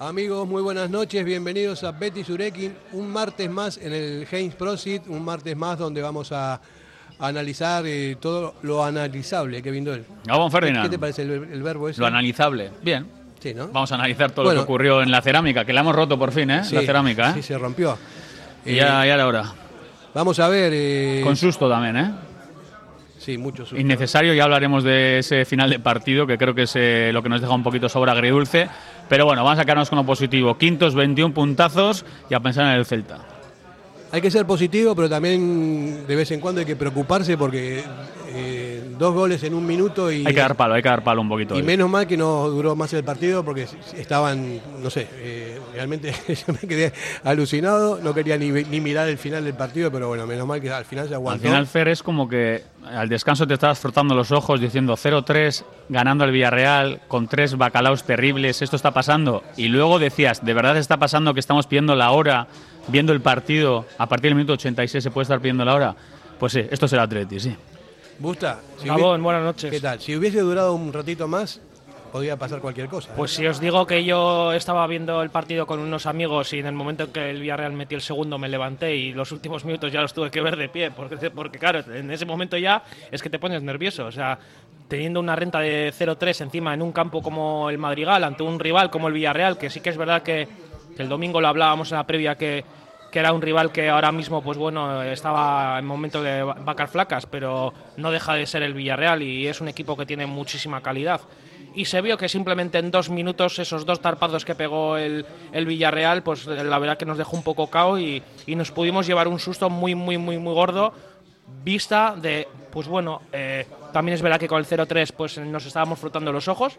Amigos, muy buenas noches, bienvenidos a Betty Surekin, un martes más en el Heinz Prosit, un martes más donde vamos a analizar eh, todo lo analizable, que viendo él. Gabón Ferdinand. ¿Qué te parece el, el verbo ese? Lo analizable. Bien. Sí, ¿no? Vamos a analizar todo Bueno. lo que ocurrió en la cerámica, que la hemos roto por fin, ¿eh? Sí, la cerámica, ¿eh? Sí, se rompió. y Eh, ya, ya era hora. Vamos a ver. eh, Con susto también, ¿eh? Sí, mucho susto. Innecesario, ya hablaremos de ese final de partido, que creo que es eh, lo que nos deja un poquito sobre agridulce. Pero bueno, vamos a sacarnos con lo positivo. Quintos, 21 puntazos y a pensar en el Celta. Hay que ser positivo, pero también de vez en cuando hay que preocuparse porque eh, dos goles en un minuto y, Hay que dar palo, hay que dar palo un poquito. y hoy. menos mal que no duró más el partido porque estaban, no sé, eh, realmente yo me quedé alucinado, no quería ni, ni mirar el final del partido, pero bueno, menos mal que al final se Al aguantó. final, Fer, es como que al descanso te estabas frotando los ojos diciendo 0-3, ganando el Villarreal, con tres bacalaos terribles, esto está pasando. Y luego decías, ¿de verdad está pasando que estamos pidiendo la hora, viendo el partido, a partir del minuto 86 se puede estar pidiendo la hora? Pues sí, esto es el Atleti, sí. Busta, si Gabón, hubiese- buenas noches. ¿qué tal? Si hubiese durado un ratito más, podía pasar cualquier cosa. ¿eh? Pues si os digo que yo estaba viendo el partido con unos amigos y en el momento en que el Villarreal metió el segundo me levanté y los últimos minutos ya los tuve que ver de pie, porque, porque claro, en ese momento ya es que te pones nervioso, o sea, teniendo una renta de 0-3 encima en un campo como el Madrigal, ante un rival como el Villarreal, que sí que es verdad que, que el domingo lo hablábamos en la previa que que era un rival que ahora mismo, pues bueno, estaba en momento de va- vacas flacas, pero no deja de ser el Villarreal y es un equipo que tiene muchísima calidad. Y se vio que simplemente en dos minutos esos dos tarpados que pegó el, el Villarreal, pues la verdad que nos dejó un poco cao y, y nos pudimos llevar un susto muy, muy, muy, muy gordo vista de, pues bueno, eh, también es verdad que con el 0-3 pues nos estábamos frotando los ojos,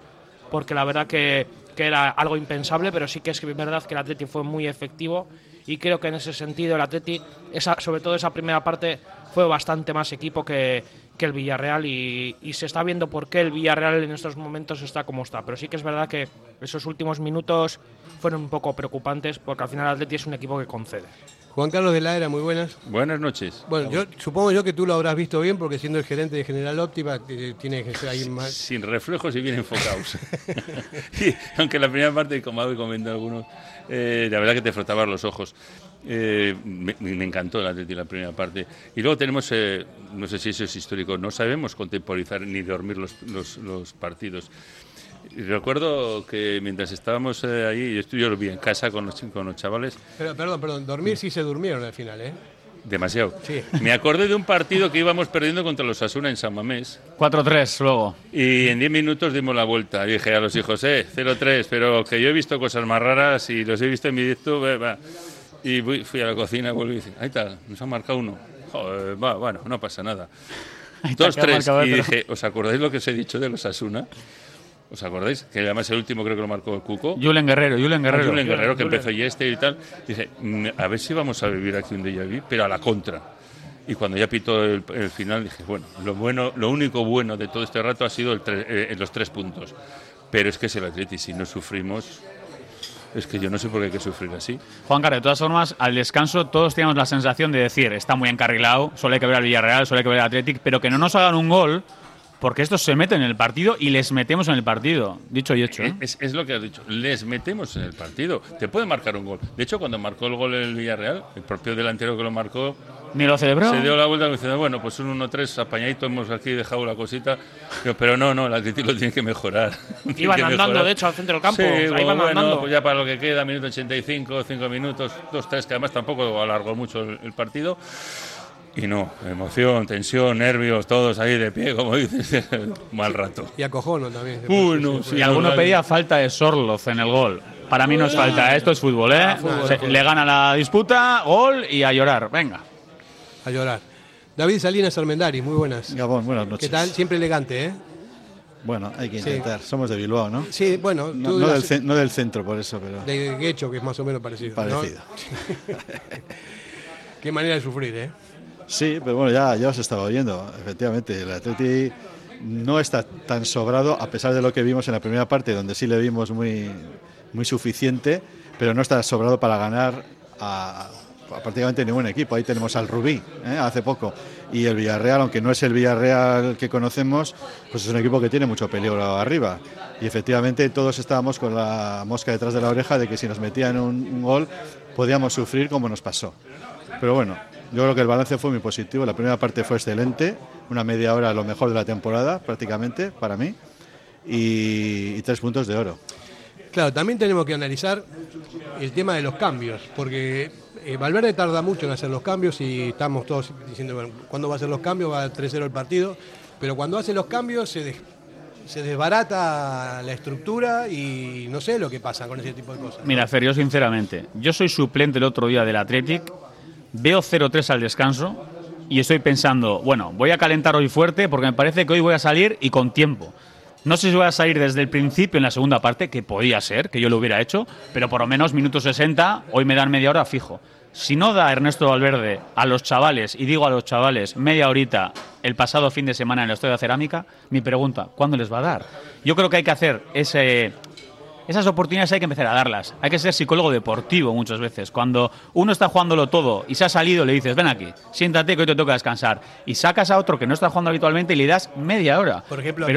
porque la verdad que, que era algo impensable, pero sí que es verdad que el Atleti fue muy efectivo y creo que en ese sentido el Atleti, esa, sobre todo esa primera parte, fue bastante más equipo que, que el Villarreal y, y se está viendo por qué el Villarreal en estos momentos está como está. Pero sí que es verdad que esos últimos minutos fueron un poco preocupantes porque al final el Atleti es un equipo que concede. Juan Carlos de la Era, muy buenas. Buenas noches. Bueno, yo supongo yo que tú lo habrás visto bien porque siendo el gerente de General Óptima eh, tiene que ser ahí más... Sin reflejos y bien enfocados. Y aunque la primera parte, como habéis comentado algunos, eh, la verdad que te frotabas los ojos. Eh, me, encantó el Atleti la primera parte. Y luego tenemos, eh, no sé si eso es histórico, no sabemos contemporizar ni dormir los, los, los partidos. Recuerdo que mientras estábamos eh, ahí, yo, yo lo vi en casa con los, con los chavales, Pero, perdón, perdón, dormir sí se durmieron al final, ¿eh? Demasiado. Sí. Me acordé de un partido que íbamos perdiendo contra los Asuna en San Mamés. 4-3 luego. Y en 10 minutos dimos la vuelta. Dije a los hijos, eh, 0-3, pero que yo he visto cosas más raras y los he visto en mi directo. va, va. Y fui, a la cocina, volví y dije, ahí está, nos han marcado uno. Joder, va, bueno, no pasa nada. está, Dos, que ha tres. marcado, Y pero- dije, ¿os acordáis lo que os he dicho de los Asuna? ¿Os acordáis? Que además el último creo que lo marcó el Cuco. Julen Guerrero, Julen Guerrero. Julen Guerrero, que empezó y este y tal. Dije, "Mm, a ver si vamos a vivir aquí un déjà vu, pero a la contra. Y cuando ya pitó el, el final, dije, bueno, lo bueno, lo único bueno de todo este rato ha sido el tre- eh, los tres puntos. Pero es que es el Atleti, si no sufrimos, es que yo no sé por qué hay que sufrir así. Juan Carlos, de todas formas, al descanso todos teníamos la sensación de decir, está muy encarrilado, solo hay que ver al Villarreal, solo hay que ver al Athletic, pero que no nos hagan un gol, porque estos se meten en el partido y les metemos en el partido. Dicho y hecho. ¿eh? Es, es lo que has dicho, les metemos en el partido. Te puede marcar un gol. De hecho, cuando marcó el gol el Villarreal, el propio delantero que lo marcó, Ni lo celebró. Se dio la vuelta diciendo, bueno, pues un 1-3 apañadito, hemos aquí dejado la cosita. Pero, no, no, el Atleti lo tiene que mejorar. Iban que andando, mejorar. de hecho, al centro del campo. Sí, bueno, andando. pues ya para lo que queda, minuto 85, 5 minutos, 2-3, que además tampoco alargó mucho el, el partido. Y no, emoción, tensión, nervios, todos ahí de pie, como dices, mal rato. Y acojono también. Uy, no, sí, Y alguno no, pedía falta de Sorloz en el gol. Para mí no es falta, esto es fútbol, ¿eh? Se- le gana la disputa, gol y a llorar. Venga. A llorar. David Salinas Armendari, muy buenas. Gabón, buenas noches. ¿Qué tal? Siempre elegante, ¿eh? Bueno, hay que Sí. intentar. Somos de Bilbao, ¿no? Sí, bueno, No, tú no de del, la- ce- no del centro, por eso, pero de Guecho, que es más o menos parecido. ¿no? parecido. Qué manera de sufrir, ¿eh? Sí, pero bueno, ya, ya os estaba oyendo. Efectivamente, el Atleti no está tan sobrado, a pesar de lo que vimos en la primera parte, donde sí le vimos muy, muy suficiente, pero no está sobrado para ganar a, a prácticamente ningún equipo. Ahí tenemos al Rubí, ¿eh? hace poco. Y el Villarreal, aunque no es el Villarreal que conocemos, pues es un equipo que tiene mucho peligro arriba. Y efectivamente todos estábamos con la mosca detrás de la oreja de que si nos metían un, un gol podíamos sufrir como nos pasó. Pero bueno, yo creo que el balance fue muy positivo. La primera parte fue excelente, una media hora lo mejor de la temporada prácticamente para mí. Y, y tres puntos de oro. Claro, también tenemos que analizar el tema de los cambios, porque eh, Valverde tarda mucho en hacer los cambios y estamos todos diciendo, bueno, ¿cuándo va a hacer los cambios? Va a 3-0 el partido, pero cuando hace los cambios se, des- se desbarata la estructura y no sé lo que pasa con ese tipo de cosas. Mira, Fer, yo sinceramente, yo soy suplente el otro día del Athletic, veo 0-3 al descanso y estoy pensando, bueno, voy a calentar hoy fuerte porque me parece que hoy voy a salir y con tiempo. No sé si voy a salir desde el principio en la segunda parte, que podía ser, que yo lo hubiera hecho, pero por lo menos minuto 60, hoy me dan media hora fijo. Si no da Ernesto Valverde a los chavales, y digo a los chavales, media horita el pasado fin de semana en el Estadio de Cerámica, mi pregunta, ¿cuándo les va a dar? Yo creo que hay que hacer ese, esas oportunidades hay que empezar a darlas. Hay que ser psicólogo deportivo muchas veces. Cuando uno está jugándolo todo y se ha salido, le dices, ven aquí, siéntate que hoy te toca descansar. Y sacas a otro que no está jugando habitualmente y le das media hora. Por ejemplo.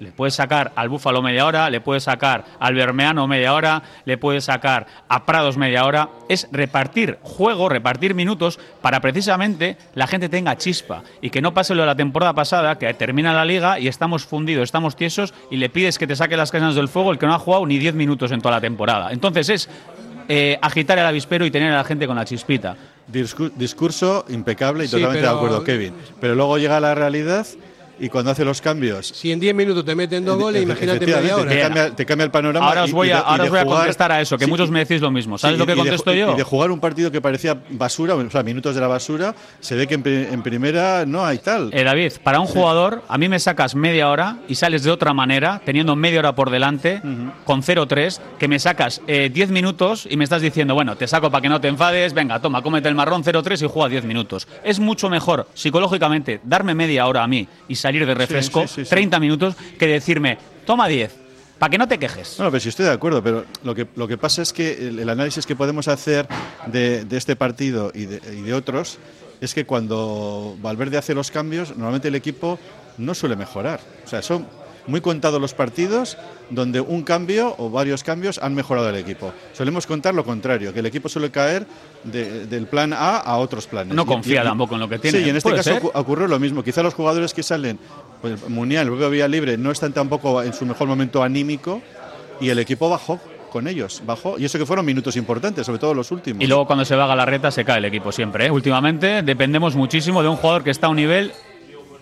Le puedes sacar al Búfalo media hora, le puedes sacar al Bermeano media hora, le puedes sacar a Prados media hora. Es repartir juego, repartir minutos para precisamente la gente tenga chispa y que no pase lo de la temporada pasada, que termina la liga y estamos fundidos, estamos tiesos y le pides que te saque las canas del fuego el que no ha jugado ni 10 minutos en toda la temporada. Entonces es eh, agitar el avispero y tener a la gente con la chispita. Discu- discurso impecable y Sí, totalmente pero- de acuerdo, Kevin. Pero luego llega la realidad y cuando hace los cambios. Si en 10 minutos te meten dos goles, imagínate media hora. Te cambia, te cambia el panorama. Ahora os voy y a, de- ahora de os voy a jugar- contestar a eso, que sí, muchos me decís lo mismo. ¿Sabes Sí, lo que de contesto y- yo? Y de jugar un partido que parecía basura, o sea, minutos de la basura, se ve que en, pri- en primera no hay tal. Eh, David, para un jugador, a mí me sacas media hora y sales de otra manera, teniendo media hora por delante, con 0-3, que me sacas eh, 10 minutos y me estás diciendo, bueno, te saco para que no te enfades, venga, toma, cómete el marrón 0-3 y juega 10 minutos. Es mucho mejor, psicológicamente, darme media hora a mí y salir de refresco, sí, sí, sí. 30 minutos, que decirme, toma 10, para que no te quejes. No, pero sí estoy de acuerdo, pero lo que, lo que pasa es que el, el análisis que podemos hacer de, de este partido y de, y de otros es que cuando Valverde hace los cambios, normalmente el equipo no suele mejorar. O sea, son muy contados los partidos donde un cambio o varios cambios han mejorado el equipo. Solemos contar lo contrario, que el equipo suele caer de- del plan A a otros planes. No confía y- tampoco en lo que tiene. Sí, y en este ¿Puede caso ser? ocu- ocurrió lo mismo. Quizá los jugadores que salen, pues Munial, el propio Vía Libre, no están tampoco en su mejor momento anímico y el equipo bajó con ellos, bajó. Y eso que fueron minutos importantes, sobre todo los últimos. Y luego cuando se va a la reta se cae el equipo siempre. ¿eh? Últimamente dependemos muchísimo de un jugador que está a un nivel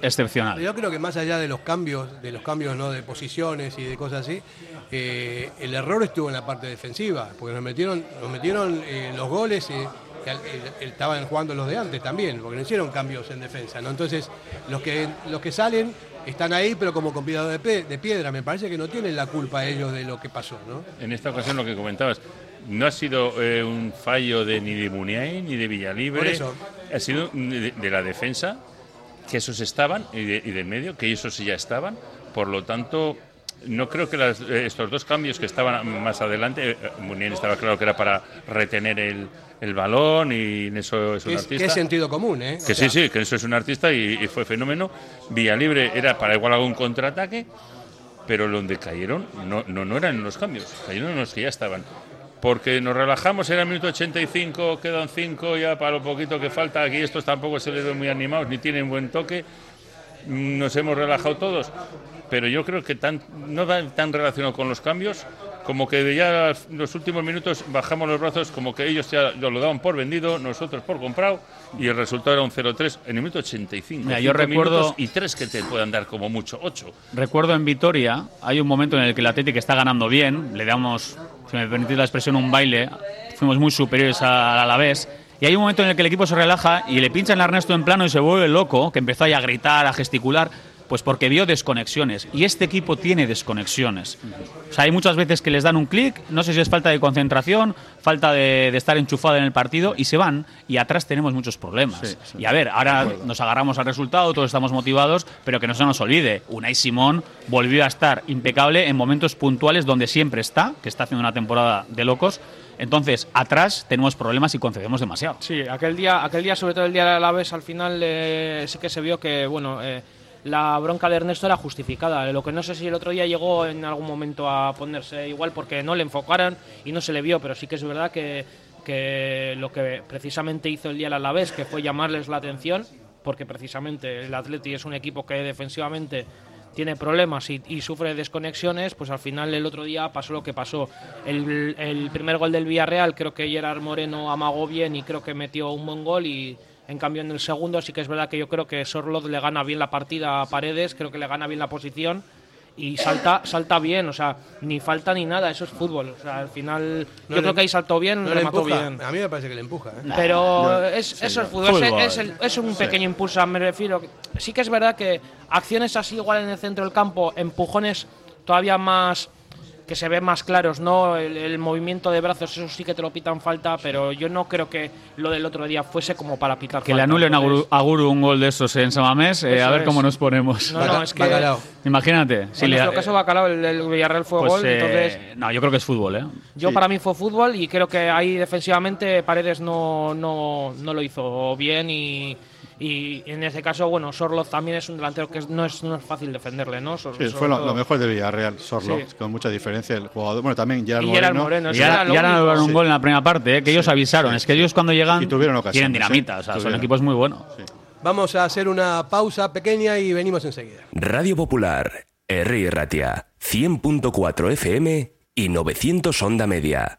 excepcional. Yo creo que más allá de los cambios, de los cambios ¿no? de posiciones y de cosas así, eh, el error estuvo en la parte defensiva, porque nos metieron, nos metieron eh, los goles, eh, eh, estaban jugando los de antes también, porque no hicieron cambios en defensa, ¿no? Entonces, los que los que salen están ahí, pero como con de, piedra, me parece que no tienen la culpa ellos de lo que pasó, ¿no? En esta ocasión lo que comentabas, no ha sido eh, un fallo de ni de Muniain ni de Villalibre, Por eso. ha sido de, de la defensa, que esos estaban, y, de, y del medio, que esos sí ya estaban, por lo tanto... No creo que las- eh, estos dos cambios que estaban más adelante, eh, Muniain estaba claro que era para retener el, el balón y en eso es un artista. que es sentido común, ¿eh? Que O sea, sí, sí, que eso es un artista y, y fue fenómeno. Villalibre era para igual algún contraataque, pero donde cayeron no, no, no eran los cambios, cayeron en los que ya estaban. Porque nos relajamos, era el minuto 85, quedan 5 ya para lo poquito que falta. Aquí estos tampoco se les ve muy animados ni tienen buen toque. Nos hemos relajado todos, pero yo creo que tan, no tan relacionado con los cambios como que de ya los últimos minutos bajamos los brazos, como que ellos ya lo daban por vendido, nosotros por comprado, y el resultado era un 0-3 en el minuto 85. Mira, yo recuerdo- y tres que te puedan dar como mucho, ocho. Recuerdo en Vitoria, hay un momento en el que el Atlético está ganando bien, le damos, si me permitís la expresión, un baile, fuimos muy superiores al Alavés, y hay un momento en el que el equipo se relaja y le pinchan a Ernesto en plano y se vuelve loco, que empezó ahí a gritar, a gesticular, Pues porque vio desconexiones. Y este equipo tiene desconexiones. O sea, hay muchas veces que les dan un clic, no sé si es falta de concentración, falta de, de estar enchufado en el partido, y se van. Y atrás tenemos muchos problemas. Sí, sí. Y a ver, ahora nos agarramos al resultado, todos estamos motivados, pero que no se nos olvide, Unai Simón volvió a estar impecable en momentos puntuales donde siempre está, que está haciendo una temporada de locos. Entonces, atrás tenemos problemas y concedemos demasiado. Sí, aquel día, aquel día sobre todo el día de Alavés, al final eh, sí que se vio que, bueno, eh, la bronca de Ernesto era justificada. Lo que no sé si el otro día llegó en algún momento a ponerse igual porque no le enfocaron y no se le vio, pero sí que es verdad que, que lo que precisamente hizo el día del Alavés, que fue llamarles la atención, porque precisamente el Atleti es un equipo que defensivamente tiene problemas y, y sufre desconexiones, pues al final el otro día pasó lo que pasó. El, el primer gol del Villarreal creo que Gerard Moreno amagó bien y creo que metió un buen gol y en cambio en el segundo sí que es verdad que yo creo que Sorloth le gana bien la partida a Paredes, creo que le gana bien la posición y salta salta bien, o sea, ni falta ni nada, eso es fútbol. O sea, al final No yo le- creo que ahí saltó bien, ¿No le remató empuja? bien. A mí me parece que le empuja. ¿eh? Pero es, eso es fútbol, es- Fútbol. Es, el- es un pequeño impulso, me refiero. Sí que es verdad que acciones así igual en el centro del campo, empujones todavía más que se ven más claros, ¿no? El, el movimiento de brazos, eso sí que te lo pitan falta, pero yo no creo que lo del otro día fuese como para pitar Que falta. le anulen a Entonces, Guru, a Guru un gol de esos en Samamés, eh, a ver es. cómo nos ponemos. No, no, es que Bacalao. Imagínate. si en le- nuestro caso Bacalao, el, el Villarreal fue pues, gol, eh, entonces No, yo creo que es fútbol, ¿eh? Yo Sí. para mí fue fútbol y creo que ahí defensivamente Paredes no, no, no lo hizo bien y, y en ese caso, bueno, Sorloz también es un delantero que no, es, no es fácil defenderle, ¿no? So- Sí, fue lo, lo mejor de Villarreal, Sorlo, Sí. con mucha diferencia. El jugador, bueno, también Gerard Y Moreno. Gerard Moreno, Y lo y ahora anularon un Sí. gol en la primera parte, ¿eh? que ellos avisaron. Es que ellos cuando llegan Y tuvieron ocasiones, tienen dinamita, o sea, son Tuvieron. equipos muy buenos. Vamos a hacer una pausa pequeña y venimos enseguida. Radio Popular, R. Ratia, 100.4 FM y 900 Onda Media.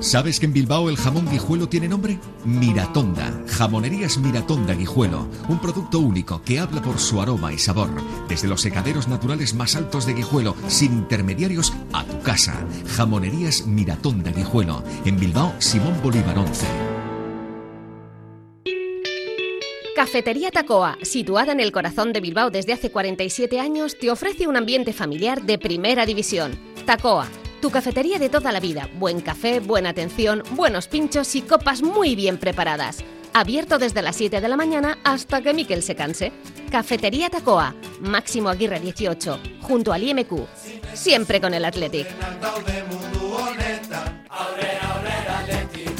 ¿Sabes que en Bilbao el jamón guijuelo tiene nombre? Miratonda. Jamonerías Miratonda Guijuelo. Un producto único que habla por su aroma y sabor. Desde los secaderos naturales más altos de Guijuelo, sin intermediarios, a tu casa. Jamonerías Miratonda Guijuelo. En Bilbao, Simón Bolívar 11. Cafetería Tacoa, situada en el corazón de Bilbao desde hace 47 años, te ofrece un ambiente familiar de primera división. Tacoa, tu cafetería de toda la vida. Buen café, buena atención, buenos pinchos y copas muy bien preparadas. Abierto desde las 7 de la mañana hasta que Miquel se canse. Cafetería Tacoa, Máximo Aguirre 18, junto al IMQ. Siempre con el Athletic.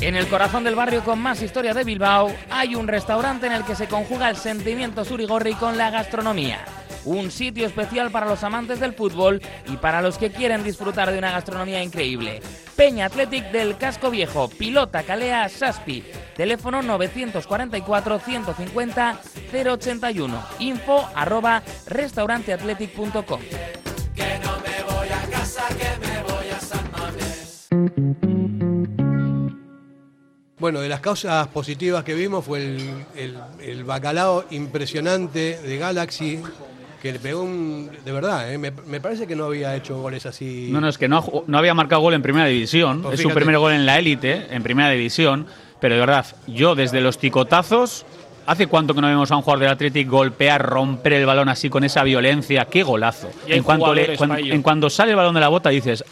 En el corazón del barrio con más historia de Bilbao hay un restaurante en el que se conjuga el sentimiento surigorri con la gastronomía. Un sitio especial para los amantes del fútbol y para los que quieren disfrutar de una gastronomía increíble. Peña Athletic del Casco Viejo, Pilota Calea Saspi, teléfono 944 150 081, info arroba restauranteathletic.com. Que no me voy a casa, que me voy a San Mamés. Bueno, de las causas positivas que vimos fue el, el- el bacalao impresionante de Galaxy, que le pegó un... De verdad, ¿eh? me, me parece que no había hecho goles así. No, no, es que no, no había marcado gol en primera división. Pues es su primer gol en la élite, en primera división. Pero de verdad, yo desde los ticotazos, ¿hace cuánto que no vemos a un jugador del Athletic golpear, romper el balón así con esa violencia? ¡Qué golazo! En cuanto, le- jugadores cuan- para ello. en cuanto sale el balón de la bota dices,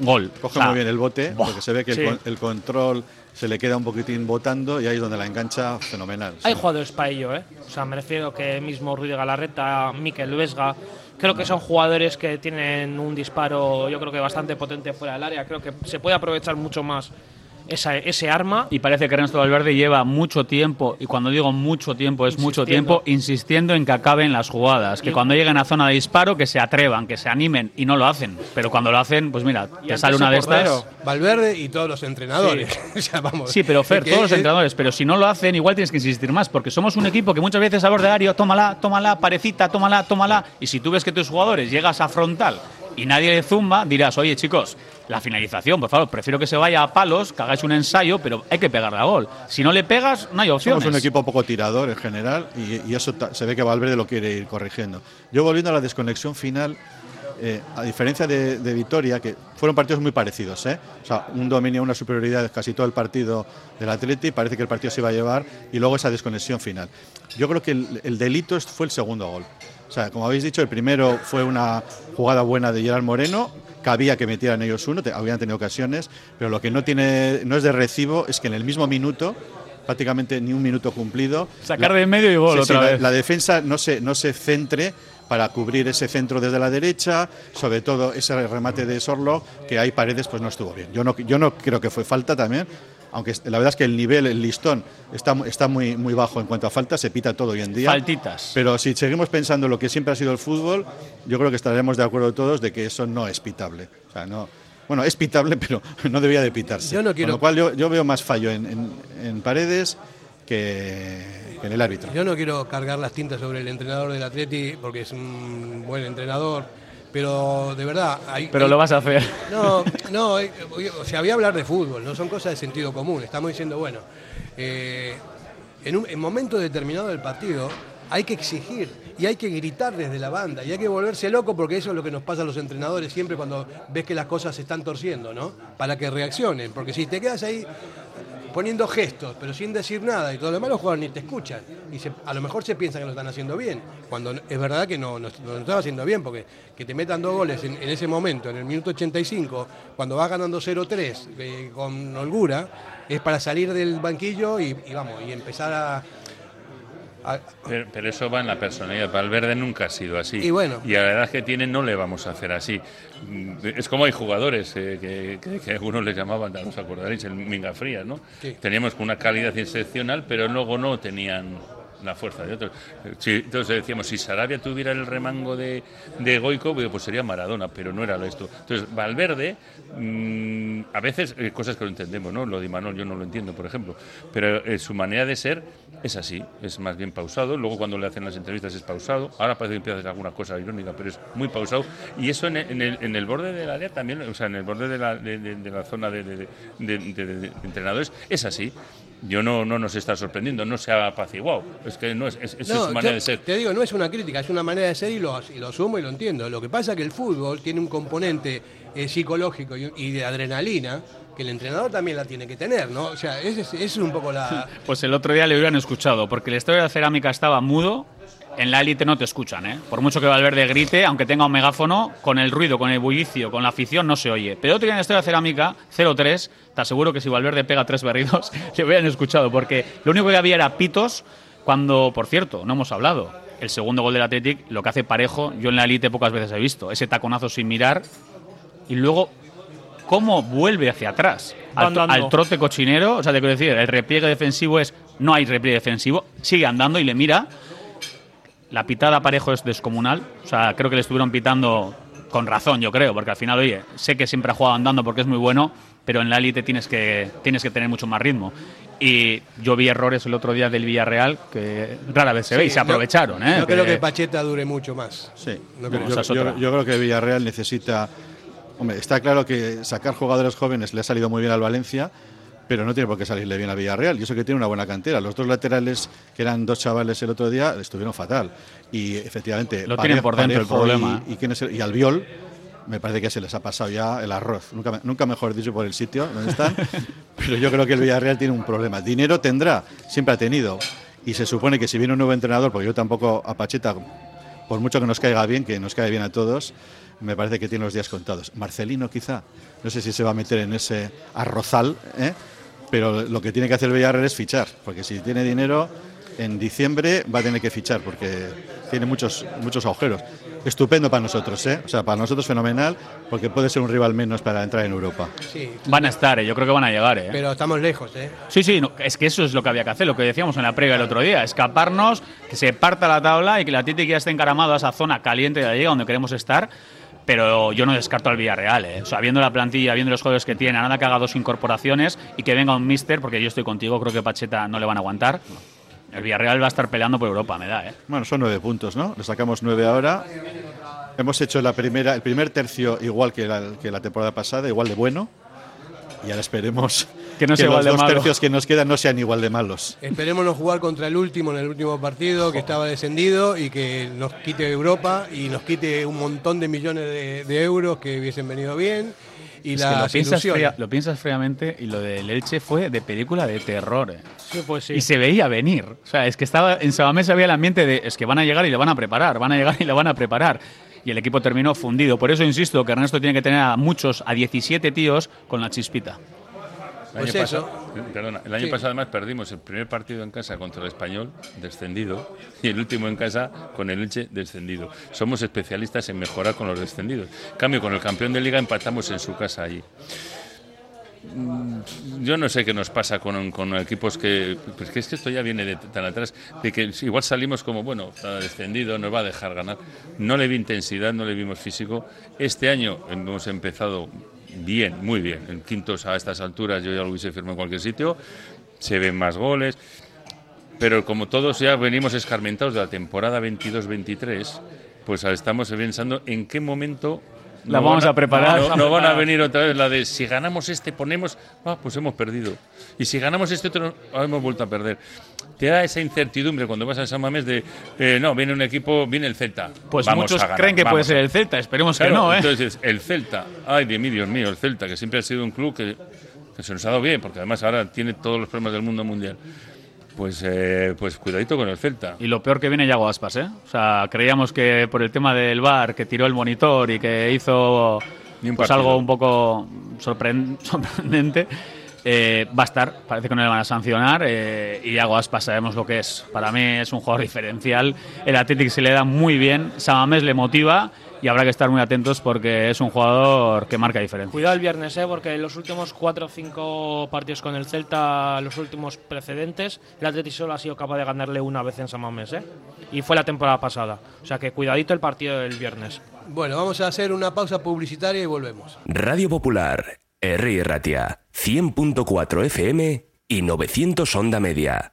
gol. Coge O sea, muy bien el bote, porque se ve que sí. el, el control se le queda un poquitín botando y ahí es donde la engancha fenomenal. Hay sí. jugadores para ello, ¿eh? O sea, me refiero que mismo Rudy Galarreta, Miquel Vesga, creo que son jugadores que tienen un disparo, yo creo que bastante potente fuera del área. Creo que se puede aprovechar mucho más esa, ese arma. Y parece que Ernesto Valverde lleva mucho tiempo, y cuando digo mucho tiempo es mucho tiempo, insistiendo en que acaben las jugadas. Que Y- cuando lleguen a zona de disparo, que se atrevan, que se animen, y no lo hacen. Pero cuando lo hacen, pues mira, te sale una de estas. Valverde y todos los entrenadores. O sea, vamos. Sí, pero Fer, todos los entrenadores, pero si no lo hacen, igual tienes que insistir más, porque somos un equipo que muchas veces a borde de área, tómala, tómala, parecita, tómala, tómala, y si tú ves que tus jugadores llegas a frontal y nadie le zumba, dirás, oye chicos, la finalización, por favor, prefiero que se vaya a palos, que hagáis un ensayo, pero hay que pegarle a gol. Si no le pegas, no hay opciones. Somos un equipo poco tirador en general y, y eso se ve que Valverde lo quiere ir corrigiendo. Yo volviendo a la desconexión final, eh, a diferencia de, de Vitoria, que fueron partidos muy parecidos, ¿eh? o sea, un dominio, una superioridad casi todo el partido del Atleti, parece que el partido se iba a llevar y luego esa desconexión final. Yo creo que el, el delito fue el segundo gol. O sea, como habéis dicho, el primero fue una jugada buena de Gerard Moreno, cabía que metieran ellos uno, te- habían tenido ocasiones, pero lo que no tiene no es de recibo es que en el mismo minuto prácticamente ni un minuto cumplido. Sacar de en medio y gol Sí, sí, otra la, la defensa no se, no se centre para cubrir ese centro desde la derecha, sobre todo ese remate de Sorlo, que hay paredes, pues no estuvo bien. Yo no, yo no creo que fue falta también, aunque la verdad es que el nivel, el listón, está, está muy, muy bajo en cuanto a faltas, se pita todo hoy en día. Faltitas. Pero si seguimos pensando lo que siempre ha sido el fútbol, yo creo que estaremos de acuerdo todos de que eso no es pitable. O sea, no, bueno, es pitable, pero no debía de pitarse. Yo no quiero- Con lo cual yo, yo veo más fallo en, en- en paredes que, que en el árbitro. Yo no quiero cargar las tintas sobre el entrenador del Atleti porque es un buen entrenador, pero de verdad. Hay, Pero hay- lo vas a hacer. No, no, eh, o sea, voy a hablar de fútbol, no son cosas de sentido común. Estamos diciendo, bueno, eh, en un en momento determinado del partido hay que exigir y hay que gritar desde la banda y hay que volverse loco porque eso es lo que nos pasa a los entrenadores siempre cuando ves que las cosas se están torciendo, ¿no? Para que reaccionen, porque si te quedas ahí poniendo gestos, pero sin decir nada, y todo lo demás los jugadores ni te escuchan. Y a lo mejor se piensa que lo están haciendo bien, cuando es verdad que no, lo están haciendo bien, porque que te metan dos goles en, ese momento, en el minuto 85, cuando vas ganando 0-3 eh, con holgura, es para salir del banquillo y vamos, y empezar a... a- Pero, pero eso va en la personalidad. Valverde nunca ha sido así. Y bueno. Y a la edad que tiene no le vamos a hacer así. Mm, Es como hay jugadores eh, que, que- que algunos les llamaban, ya os acordaréis, el Minga Frías, ¿no? Sí. Teníamos una calidad excepcional, pero luego no tenían la fuerza de otros. Si- entonces decíamos, si Sarabia tuviera el remango de, de Goico, pues sería Maradona, pero no era esto. Entonces, Valverde, mm, a veces, eh, cosas que no entendemos, ¿no? Lo de Imanol yo no lo entiendo, por ejemplo, pero eh, su manera de ser es así, es más bien pausado. Luego cuando le hacen las entrevistas es pausado. Ahora parece que empieza a hacer alguna cosa irónica, pero es muy pausado. Y eso en el, en el, en el borde del área también, o sea, en el borde de la, de, de- la zona de entrenadores, es así. Yo no, no nos está sorprendiendo, no se ha apaciguado. Es que no es, es, No, su manera yo de ser. Te digo, no es una crítica, es una manera de ser y lo, y lo asumo y lo entiendo. Lo que pasa es que el fútbol tiene un componente eh, psicológico y, y de adrenalina que el entrenador también la tiene que tener, ¿no? O sea, esa es, esa es un poco la... Pues el otro día le hubieran escuchado, porque el estadio de la cerámica estaba mudo. En la élite no te escuchan, ¿eh? Por mucho que Valverde grite, aunque tenga un megáfono, con el ruido, con el bullicio, con la afición, no se oye. Pero otro día en el estadio de la cerámica, 0-3, te aseguro que si Valverde pega tres berridos, le hubieran escuchado, porque lo único que había era pitos, cuando, por cierto, no hemos hablado. El segundo gol del Athletic, lo que hace parejo, yo en la élite pocas veces he visto. Ese taconazo sin mirar, y luego cómo vuelve hacia atrás. Al, al trote cochinero, o sea, te quiero decir, el repliegue defensivo es, no hay repliegue defensivo, sigue andando y le mira. La pitada parejo es descomunal. O sea, creo que le estuvieron pitando con razón, yo creo, porque al final, oye, sé que siempre ha jugado andando porque es muy bueno, pero en la élite tienes que, tienes que tener mucho más ritmo. Y yo vi errores el otro día del Villarreal que rara vez se ve y Sí, se no- aprovecharon. ¿eh? No creo Que- que Pacheta dure mucho más. Sí, No yo, creo. yo- otra. yo creo que Villarreal necesita. Hombre, está claro que sacar jugadores jóvenes le ha salido muy bien al Valencia, pero no tiene por qué salirle bien a Villarreal. Y eso que tiene una buena cantera. Los dos laterales, que eran dos chavales el otro día, estuvieron fatal. Y efectivamente. Lo tienen por dentro el problema, Y, y, quién es el- y Albiol, me parece que se les ha pasado ya el arroz. Nunca, nunca mejor dicho por el sitio donde están. pero yo creo que el Villarreal tiene un problema. Dinero tendrá, siempre ha tenido. Y se supone que si viene un nuevo entrenador, porque yo tampoco a Pacheta por mucho que nos caiga bien, que nos cae bien a todos, me parece que tiene los días contados. Marcelino quizá, no sé si se va a meter en ese arrozal, ¿eh? Pero lo que tiene que hacer el Villarreal es fichar, porque si tiene dinero, en diciembre va a tener que fichar, porque tiene muchos, muchos agujeros. Estupendo para nosotros, ¿eh? o sea, para nosotros fenomenal, porque puede ser un rival menos para entrar en Europa. Sí, Van a estar, ¿eh? yo creo que van a llegar. ¿eh? pero estamos lejos, ¿eh? Sí, sí, no, es que eso es lo que había que hacer, lo que decíamos en la previa el otro día, escaparnos, que se parta la tabla y que la Titi ya esté encaramado a esa zona caliente de la liga donde queremos estar. Pero yo no descarto al Villarreal, ¿eh? o sea, viendo la plantilla, viendo los jugadores que tiene, nada que haga dos incorporaciones y que venga un mister, porque yo estoy contigo, creo que Pacheta no le van a aguantar. El Villarreal va a estar peleando por Europa, me da, ¿eh? Bueno, son nueve puntos, ¿no? Le sacamos nueve ahora. Hemos hecho la primera, el primer tercio igual que la, que la temporada pasada, igual de bueno. Y ahora esperemos Que no sea los de dos malo. tercios que nos quedan no sean igual de malos. Esperemos no jugar contra el último en el último partido que estaba descendido y que nos quite Europa y nos quite un montón de millones de, de euros que hubiesen venido bien. Y las lo, piensas fría- lo piensas fríamente y lo del Elche fue de película de terror. ¿eh? Sí, pues sí. Y se veía venir. O sea, es que estaba en Sabamés había el ambiente de es que van a llegar y lo van a preparar, van a llegar y lo van a preparar. Y el equipo terminó fundido. Por eso insisto que Ernesto tiene que tener a muchos, a 17 tíos con la chispita. El Pues año eso. pasado, eh, perdona, el año Sí. pasado además perdimos el primer partido en casa contra el Español, descendido, y el último en casa con el Elche, descendido. Somos especialistas en mejorar con los descendidos. En cambio, con el campeón de liga empatamos en su casa allí. Mm, Yo no sé qué nos pasa con, con equipos que. Pues que es que esto ya viene de tan atrás, de que igual salimos como, bueno, está descendido, nos va a dejar ganar. No le vi intensidad, no le vimos físico. Este año hemos empezado bien, muy bien. En quintos a estas alturas yo ya lo hubiese firmado en cualquier sitio. Se ven más goles. Pero como todos ya venimos escarmentados de la temporada 22-23, pues estamos pensando en qué momento La no vamos van a preparar. No, a no van a venir otra vez la de si ganamos este ponemos, ah, pues hemos perdido. Y si ganamos este otro, ah, hemos vuelto a perder. Te da esa incertidumbre cuando vas a San Mamés de, eh, no, viene un equipo, viene el Celta. Pues vamos muchos a ganar, creen que vamos puede ser a- el Celta, esperemos que Claro, no, ¿eh? Entonces, el Celta, ay, de mí, Dios mío, el Celta, que siempre ha sido un club que, que se nos ha dado bien, porque además ahora tiene todos los problemas del mundo mundial. Pues, eh, pues cuidadito con el Celta. Y lo peor que viene Yago Aspas, ¿eh? O sea, creíamos que por el tema del bar, que tiró el monitor y que hizo un pues algo un poco sorpren- sorprendente, eh, va a estar. Parece que no le van a sancionar. eh, y Yago Aspas sabemos lo que es. Para mí es un jugador diferencial. El Athletic se le da muy bien. Samamés le motiva y habrá que estar muy atentos porque es un jugador que marca diferencia. Cuidado el viernes, ¿eh? porque en los últimos 4 o 5 partidos con el Celta, los últimos precedentes, el Atleti solo ha sido capaz de ganarle una vez en San Mamés. ¿eh? Y fue la temporada pasada. O sea que cuidadito el partido del viernes. Bueno, vamos a hacer una pausa publicitaria y volvemos. Radio Popular, R. Ratia, 100.4 FM y 900 Onda Media.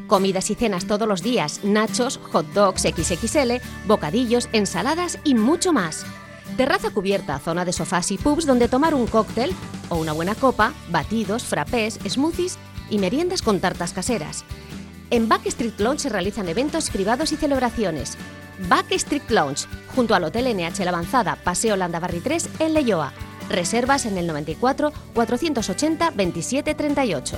Comidas y cenas todos los días, nachos, hot dogs XXL, bocadillos, ensaladas y mucho más. Terraza cubierta, zona de sofás y pubs donde tomar un cóctel o una buena copa, batidos, frappés, smoothies y meriendas con tartas caseras. En Backstreet Lounge se realizan eventos privados y celebraciones. Backstreet Lounge, junto al Hotel NH La Avanzada, Paseo Landabarri 3 en Leyoa. Reservas en el 94 480 27 38.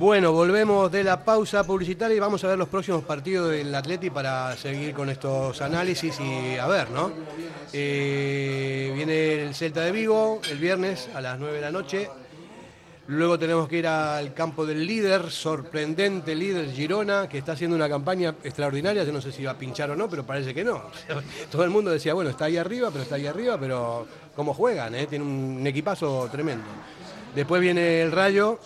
Bueno, volvemos de la pausa publicitaria y vamos a ver los próximos partidos del Atleti para seguir con estos análisis y a ver, ¿no? Eh, viene el Celta de Vigo el viernes a las 9 de la noche. Luego tenemos que ir al campo del líder, sorprendente líder Girona, que está haciendo una campaña extraordinaria. Yo no sé si va a pinchar o no, pero parece que no. Todo el mundo decía, bueno, está ahí arriba, pero está ahí arriba, pero cómo juegan, eh? tiene un equipazo tremendo. Después viene el Rayo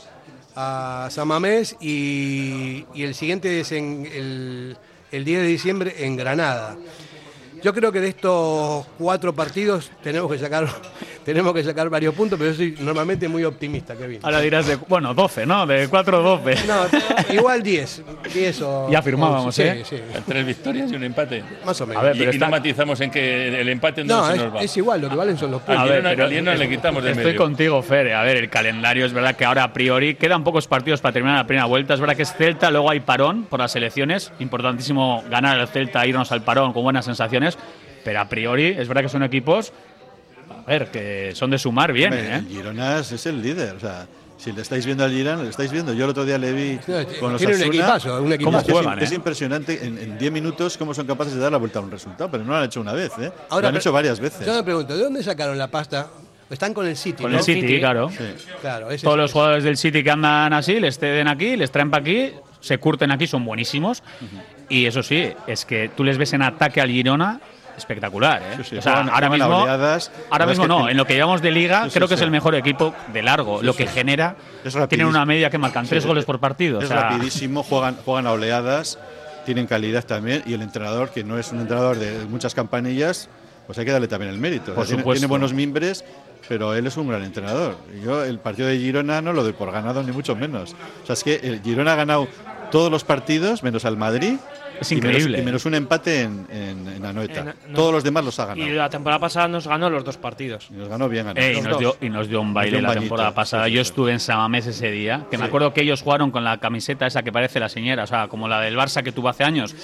a San Mamés y, y el siguiente es en el, el 10 de diciembre en Granada. Yo creo que de estos cuatro partidos tenemos que sacar, tenemos que sacar varios puntos, pero yo soy normalmente muy optimista, Kevin. Ahora dirás de, bueno, 12, ¿no? De 4 a 12. No, igual 10. 10 o, Ya firmábamos, sí, ¿eh? Sí, Tres victorias y un empate. Más o menos. A ver, pero y, y está- no matizamos en que el empate en No, dónde es, se nos va. es igual, lo que valen son los A puntos. ver, Girona- al Girona le quitamos de Estoy medio. contigo, Fer. A ver, el calendario es verdad que ahora a priori quedan pocos partidos para terminar la primera vuelta. Es verdad que es Celta, luego hay parón por las elecciones. Importantísimo ganar al Celta, irnos al parón con buenas sensaciones. Pero a priori es verdad que son equipos, a ver, que son de sumar bien, Hombre, ¿eh? El Girona es el líder. O sea, si le estáis viendo al Girona, lo estáis viendo. Yo el otro día le vi con los tiene un equipazo, un equipazo. ¿Cómo Es eh? impresionante en en 10 minutos cómo son capaces de dar la vuelta a un resultado, pero no lo han hecho una vez, ¿eh? Ahora, lo han hecho varias veces. Yo me pregunto, ¿de dónde sacaron la pasta? Están con el City. Con ¿no? el City, claro. Claro, ese Todos es- los jugadores del City que andan así, les ceden aquí, les traen para aquí, se curten aquí, son buenísimos. Y eso sí, es que tú les ves en ataque al Girona, espectacular, ¿eh? Sí, sí, o sea, juegan- ahora juegan mismo, oleadas. ahora no, que- en lo que llevamos de liga, Sí, creo que es el mejor equipo de largo. Lo que genera, tienen una media que marcan tres goles por partido. Es o sea, rapidísimo, juegan, juegan a oleadas, tienen calidad también. Y el entrenador, que no es un entrenador de muchas campanillas, pues hay que darle también el mérito. O sea, Por tiene, tiene buenos mimbres, pero él es un gran entrenador. Y Yo el partido de Girona no lo doy por ganado, ni mucho menos. O sea, es que el Girona ha ganado todos los partidos, menos al Madrid. Es y menos- increíble. Y menos, un empate en, en, en Anoeta. En- no. Todos los demás los ha ganado. Y la temporada pasada nos ganó los dos partidos. Y nos ganó bien. Eh, y, Anoeta. nos dio, y nos dio un baile dio un la temporada pasada. sí, sí, Yo estuve en Samamés ese día, que me acuerdo que ellos jugaron con la camiseta esa que parece la señora, o sea, como la del Barça que tuvo hace años.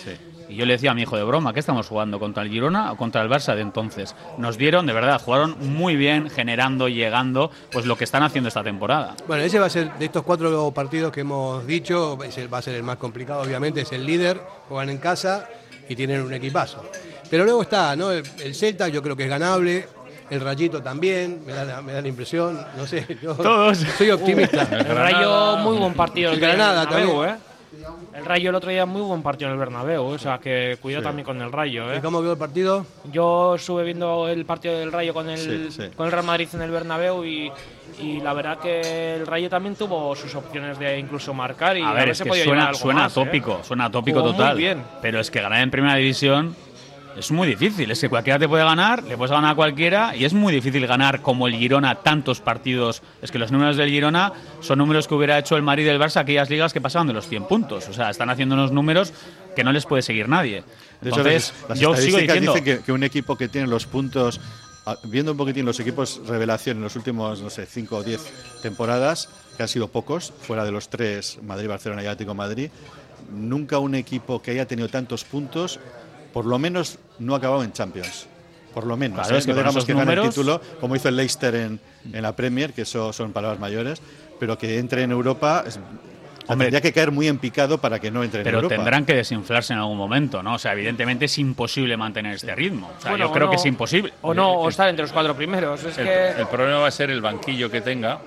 Y yo le decía a mi hijo de broma, ¿qué estamos jugando? ¿Contra el Girona o contra el Barça de entonces? Nos dieron, de verdad, jugaron muy bien, generando, llegando, pues lo que están haciendo esta temporada. Bueno, ese va a ser, de estos cuatro partidos que hemos dicho, va a ser el más complicado, obviamente, es el líder, juegan en casa y tienen un equipazo. Pero luego está, ¿no? El, el Celta yo creo que es ganable, el Rayito también, me da, la- me da la impresión, no sé, yo Todos. soy optimista. El Rayo, muy buen partido. El Granada también. ¿eh? El Rayo el otro día muy buen partido en el Bernabéu, o sea que cuidado Sí. también con el Rayo. ¿eh? ¿Y cómo quedó el partido? Yo estuve viendo el partido del Rayo con el, Sí, sí. con el Real Madrid en el Bernabéu y, y la verdad que el Rayo también tuvo sus opciones de incluso marcar y A ver, es que suena, algo suena más, ¿eh? tópico, suena tópico Jugó muy total. bien. Pero es que ganar en primera división es muy difícil. Es que cualquiera te puede ganar, le puedes ganar a cualquiera y es muy difícil ganar como el Girona tantos partidos. Es que los números del Girona son números que hubiera hecho el Madrid y el Barça aquellas ligas que pasaban de los 100 puntos. O sea, están haciendo unos números que no les puede seguir nadie. Entonces, yo sigo diciendo dicen que, que un equipo que tiene los puntos, ah, viendo un poquitín los equipos revelación en los últimos, no sé, 5 o 10 temporadas, que han sido pocos, fuera de los tres, Madrid, Barcelona y Atlético Madrid, nunca un equipo que haya tenido tantos puntos, por lo menos no ha acabado en Champions. Por lo menos, Claro, ¿eh? es que no digamos que gane el números- título, como hizo el Leicester en, en la Premier, que eso son palabras mayores, pero que entre en Europa es- Hombre, tendría que caer muy en picado para que no entre en Pero Europa. tendrán que desinflarse en algún momento, ¿no? O sea, evidentemente es imposible mantener este ritmo. O sea, Bueno, yo o creo no- que es imposible. O no, o estar entre los cuatro primeros. Es El, que el problema va a ser el banquillo que tenga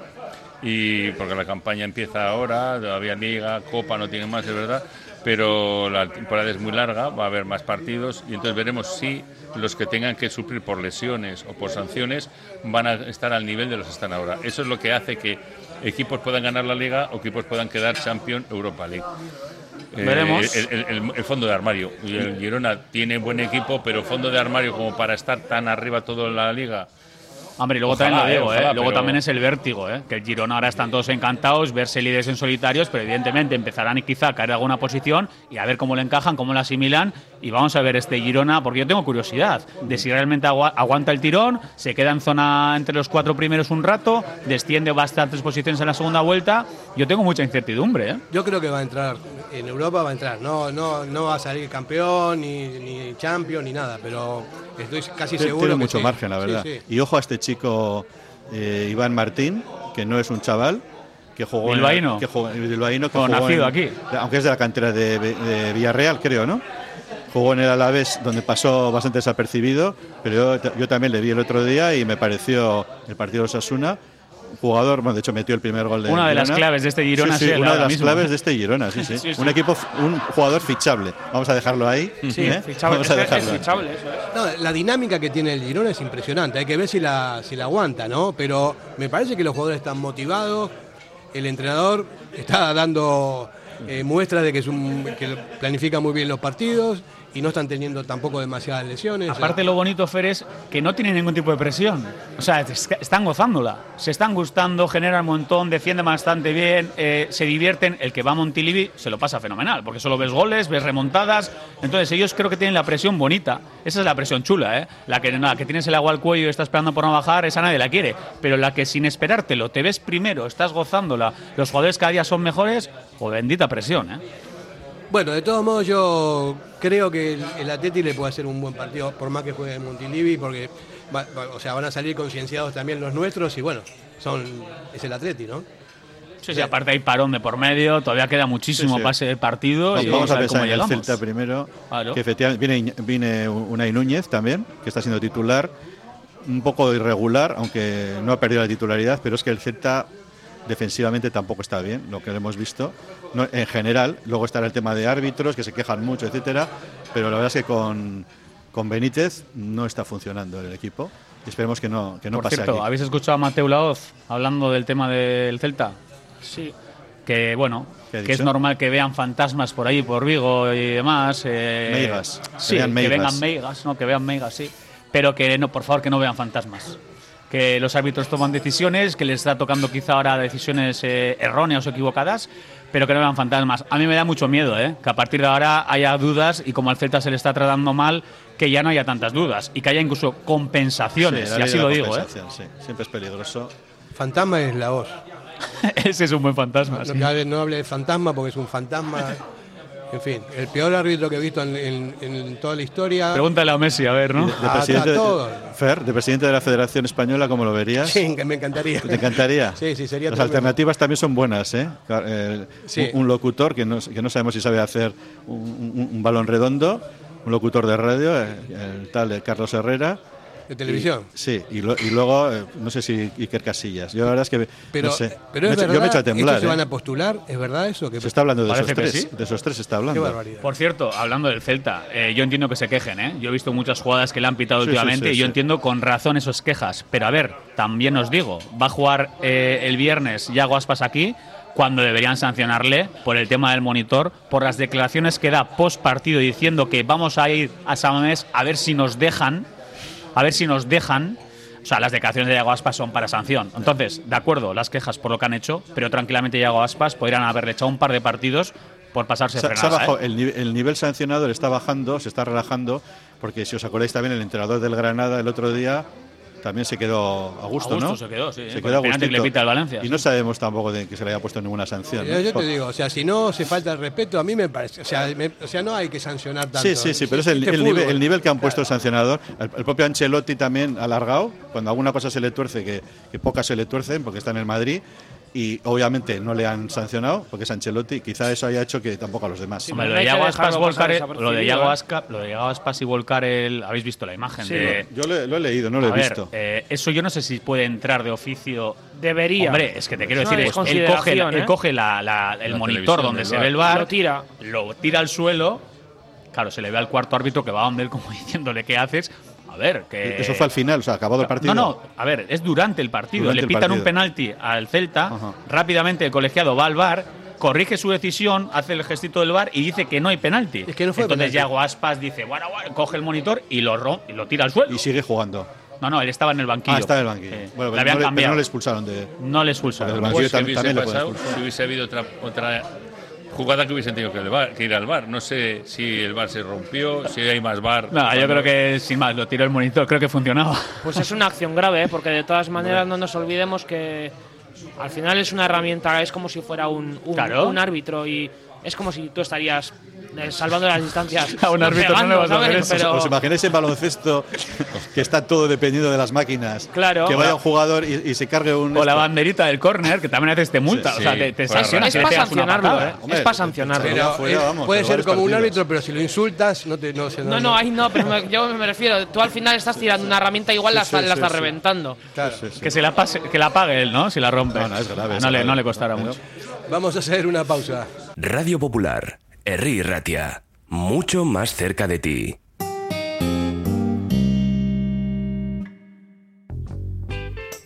y porque la campaña empieza ahora, todavía Liga, Copa no tiene más, es verdad, pero la temporada es muy larga, va a haber más partidos y entonces veremos si los que tengan que sufrir por lesiones o por sanciones van a estar al nivel de los que están ahora. Eso es lo que hace que equipos puedan ganar la Liga o equipos puedan quedar Champion Europa League. Eh, Veremos. el, el- el- el fondo de armario. Y el Girona tiene buen equipo, pero fondo de armario como para estar tan arriba toda la liga. Hombre, y luego Ojalá, también lo digo, eh, ¿eh? ojalá, luego pero- también es el vértigo, ¿eh? que el Girona ahora están todos encantados, verse líderes en solitarios, pero evidentemente empezarán quizá a caer de alguna posición y a ver cómo le encajan, cómo le asimilan y vamos a ver este Girona, porque yo tengo curiosidad de si realmente agua- aguanta el tirón, se queda en zona entre los cuatro primeros un rato, desciende bastantes posiciones en la segunda vuelta, yo tengo mucha incertidumbre. ¿eh? Yo creo que va a entrar, en Europa va a entrar, no, no, no va a salir campeón, ni, ni champion, ni nada, pero estoy casi seguro Tiene que mucho sí. margen, la verdad. sí. Y ojo a este chico eh, Iván Martín, que no es un chaval, que jugó en- que jugó, bilbaíno, que jugó nacido en- aquí. Aunque es de la cantera de, de Villarreal, creo, ¿no? Jugó en el Alavés, donde pasó bastante desapercibido, pero yo, yo también le vi el otro día y me pareció el partido de Osasuna. Jugador, bueno, de hecho metió el primer gol de Una de las claves de este Girona Sí, una de las mismo. claves de este Girona, sí, sí. Sí, sí. Un equipo, un jugador fichable. Vamos a dejarlo ahí. Sí, ¿eh? fichable, Vamos a es- es dejarlo fichable, eso es. No, la dinámica que tiene el Girona es impresionante, hay que ver si la, si la aguanta, ¿no? Pero me parece que los jugadores están motivados, el entrenador está dando eh, muestras de que, es un, que planifica muy bien los partidos y no están teniendo tampoco demasiadas lesiones. Aparte lo bonito, Fer, es que no tienen ningún tipo de presión. O sea, están gozándola. Se están gustando, generan un montón, defienden bastante bien, eh, se divierten. El que va a Montilivi se lo pasa fenomenal, porque solo ves goles, ves remontadas. Entonces ellos creo que tienen la presión bonita. Esa es la presión chula, ¿eh? La que, la que tienes el agua al cuello y estás esperando por no bajar, esa nadie la quiere. Pero la que sin esperártelo te ves primero, estás gozándola, los jugadores cada día son mejores, o bendita presión, ¿eh? Bueno, de todos modos yo creo que el, el Atleti le puede hacer un buen partido, por más que juegue en Montilivi, porque va- va- o sea, van a salir concienciados también los nuestros y bueno, son es el Atleti, ¿no? Sí, sí, aparte hay parón de por medio, todavía queda muchísimo Sí, sí. pase de partido. y Vamos a ver pensar cómo en el. Celta primero, Claro. que efectivamente viene, viene Unai Núñez también, que está siendo titular, un poco irregular, aunque no ha perdido la titularidad, pero es que el Celta defensivamente tampoco está bien, lo que hemos visto. No, en general, luego estará el tema de árbitros, que se quejan mucho, etcétera, pero la verdad es que con, con Benítez no está funcionando el equipo. Y esperemos que no, que no Por pase cierto, aquí. ¿habéis escuchado a Mateo Laoz hablando del tema del Celta? Sí. Que bueno, ¿Qué ha que es normal que vean fantasmas por ahí, por Vigo y demás. eh, Meigas, que Sí, vean que meigas. vengan meigas, ¿no? Que vean meigas, sí. Pero que no, por favor, que no vean fantasmas. Que los árbitros toman decisiones, que les está tocando quizá ahora decisiones eh, erróneas o equivocadas, pero que no vean fantasmas. A mí me da mucho miedo, ¿eh? Que a partir de ahora haya dudas y como al Celta se le está tratando mal, que ya no haya tantas dudas y que haya incluso compensaciones, Sí, y así lo digo, ¿eh? sí. Siempre es peligroso. Fantasma es la voz. Ese es un buen fantasma. Sí. no hable de fantasma porque es un fantasma. En fin, el peor árbitro que he visto en, en- en toda la historia. Pregúntale a Messi, a ver, ¿no? De A- presidente, a todos. Fer, de presidente de la Federación Española, ¿cómo lo verías? Sí, que me encantaría. ¿Te encantaría? Sí, sí, sería Las tremendo. alternativas también son buenas, ¿eh? Eh, Sí. un, un locutor que no, que no sabemos si sabe hacer un, un- un balón redondo, un locutor de radio, eh, el tal de Carlos Herrera, de televisión. Y- sí, y, lo- y luego, eh, no sé si Iker Casillas. Yo la verdad es que. Pero, no sé. pero es Me echo- verdad, yo me echo a temblar. ¿estos se van ¿eh? a postular? ¿Es verdad eso? Que Se está hablando de esos tres. sí. De esos tres se está hablando. Qué barbaridad. Por cierto, hablando del Celta, eh, yo entiendo que se quejen, ¿eh? Yo he visto muchas jugadas que le han pitado Sí, últimamente sí, y yo sí. entiendo con razón esas quejas. Pero a ver, también os digo, va a jugar eh, el viernes Yago Aspas aquí cuando deberían sancionarle por el tema del monitor, por las declaraciones que da post partido diciendo que vamos a ir a San Mamés a ver si nos dejan, a ver si nos dejan. O sea, las declaraciones de Yago Aspas son para sanción. Entonces, de acuerdo, las quejas por lo que han hecho, pero tranquilamente Yago Aspas podrían haberle echado un par de partidos por pasarse Se, se ha frenada. bajado, ¿eh? el, el nivel sancionador está bajando, se está relajando, porque si os acordáis también, el entrenador del Granada el otro día también se quedó a gusto, A gusto ¿no? se quedó, sí, Se quedó a que le pita el Valencia, Y no sabemos tampoco de que se le haya puesto ninguna sanción. Yo, ¿no? yo te digo, o sea, si no se falta el respeto, a mí me parece. O sea, me- o sea no hay que sancionar tanto. Sí, sí, sí, pero es el, Este el nivel, el nivel que han puesto el sancionador. El, el propio Ancelotti también ha alargado, cuando alguna cosa se le tuerce, que, que pocas se le tuercen, porque está en el Madrid, y obviamente no le han sancionado, porque es Ancelotti, quizá eso haya hecho que tampoco a los demás. Hombre, lo de Yago Aspas dejarlo pasar volcar el- lo de desapercibido, Yago ¿eh? Asca- lo de Yago Aspas y volcar el habéis visto la imagen Sí. de Yo lo, he- lo he leído, no lo he A ver, visto. eh, eso yo no sé si puede entrar de oficio. Debería. Hombre, es que te quiero decir, él coge, desconsideración, él ¿eh? coge la- la- el La monitor donde se ve el bar, Lo tira. lo tira al suelo. Claro, se le ve al cuarto árbitro que va donde él como diciéndole qué haces. A ver, que Eso fue al final, o sea, acabado el partido. No, no, a ver, es durante el partido. Durante Le pitan partido. un penalti al Celta, Ajá. rápidamente el colegiado va al bar, corrige su decisión, hace el gestito del bar y dice que no hay penalti. Es que no fue Entonces penalti. Yago Aspas dice, bueno, bueno, coge el monitor y lo, rom- y lo tira al suelo. Y sigue jugando. No, no, él estaba en el banquillo. Ah, está en el banquillo. Sí. Bueno, pero habían no, le, pero no le expulsaron de. No le expulsaron. Pues tam- hubiese pasado expulsar. si hubiese habido otra, otra jugada que hubiesen tenido que, el VAR- que ir al bar. No sé si el bar se rompió, si hay más bar. No, yo creo que sin más, lo tiró el monitor, creo que funcionaba. Pues es una acción grave, ¿eh? porque de todas maneras no nos olvidemos que al final es una herramienta, es como si fuera un, un, Claro. un árbitro y es como si tú estarías salvando las distancias. A un árbitro no le vas a eso. Pero- ¿Os imagináis en baloncesto que está todo dependiendo de las máquinas? Claro. Que vaya un jugador y, y se cargue un. O la banderita del córner, que también a veces te multa. Sí, o sea, te, te es para sancionarlo, patada. ¿eh? Hombre, es para sancionarlo. te- Pero, fuera, eh, vamos, puede ser como un árbitro, pero si lo insultas, no te. No, se- No, no, ahí no, pero me- yo me refiero, tú al final estás tirando una herramienta igual la, Sí, la sí, estás reventando. Claro. Que, se la pase, que la pague él, ¿no? Si la rompe. No, no, es grave, no, le, no le costará mucho. Vamos a hacer una pausa. Radio Popular, Herri Ratia, mucho más cerca de ti.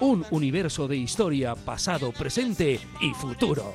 un universo de historia, pasado, presente y futuro.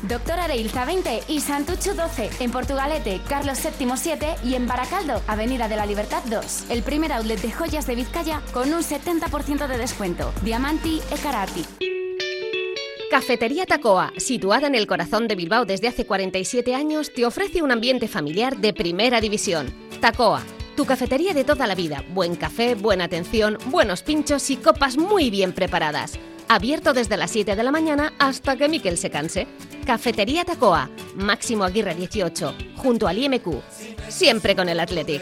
Doctor Areilza 20 y Santucho 12. En Portugalete, Carlos VII 7 y en Baracaldo, Avenida de la Libertad 2. El primer outlet de joyas de Vizcaya con un 70% de descuento. Diamanti e Karati. Cafetería Tacoa, situada en el corazón de Bilbao desde hace 47 años, te ofrece un ambiente familiar de primera división. Tacoa, tu cafetería de toda la vida. Buen café, buena atención, buenos pinchos y copas muy bien preparadas. Abierto desde las 7 de la mañana hasta que Miquel se canse. Cafetería Tacoa, Máximo Aguirre 18, junto al IMQ. Siempre con el Athletic.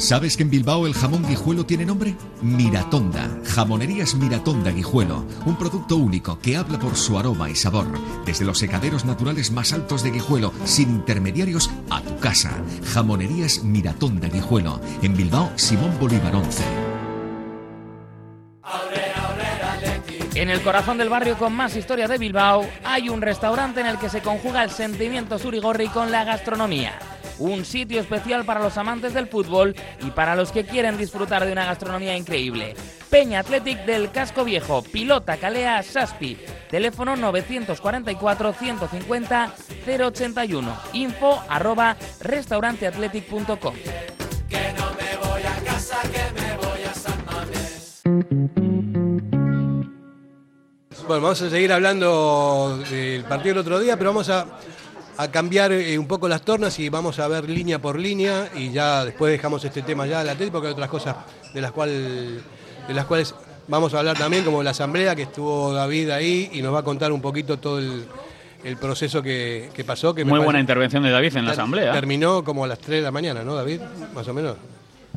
¿Sabes que en Bilbao el jamón guijuelo tiene nombre? Miratonda. Jamonerías Miratonda Guijuelo. Un producto único que habla por su aroma y sabor. Desde los secaderos naturales más altos de Guijuelo, sin intermediarios, a tu casa. Jamonerías Miratonda Guijuelo. En Bilbao, Simón Bolívar 11. En el corazón del barrio con más historia de Bilbao hay un restaurante en el que se conjuga el sentimiento surigorri con la gastronomía. Un sitio especial para los amantes del fútbol y para los que quieren disfrutar de una gastronomía increíble. Peña Athletic del Casco Viejo, Pilota Calea Saspi. Teléfono 944 150 081. Info arroba restauranteathletic.com. Que no me voy a casa, que me voy a San Mamés. Bueno, vamos a seguir hablando del partido del otro día, pero vamos a, a cambiar eh, un poco las tornas y vamos a ver línea por línea y ya después dejamos este tema ya del Atlético porque hay otras cosas de las, cual, de las cuales vamos a hablar también, como la asamblea que estuvo David ahí y nos va a contar un poquito todo el, el proceso que, que pasó. Que me Muy buena parece- intervención de David en la asamblea. Terminó como a las 3 de la mañana, ¿no, David? Más o menos.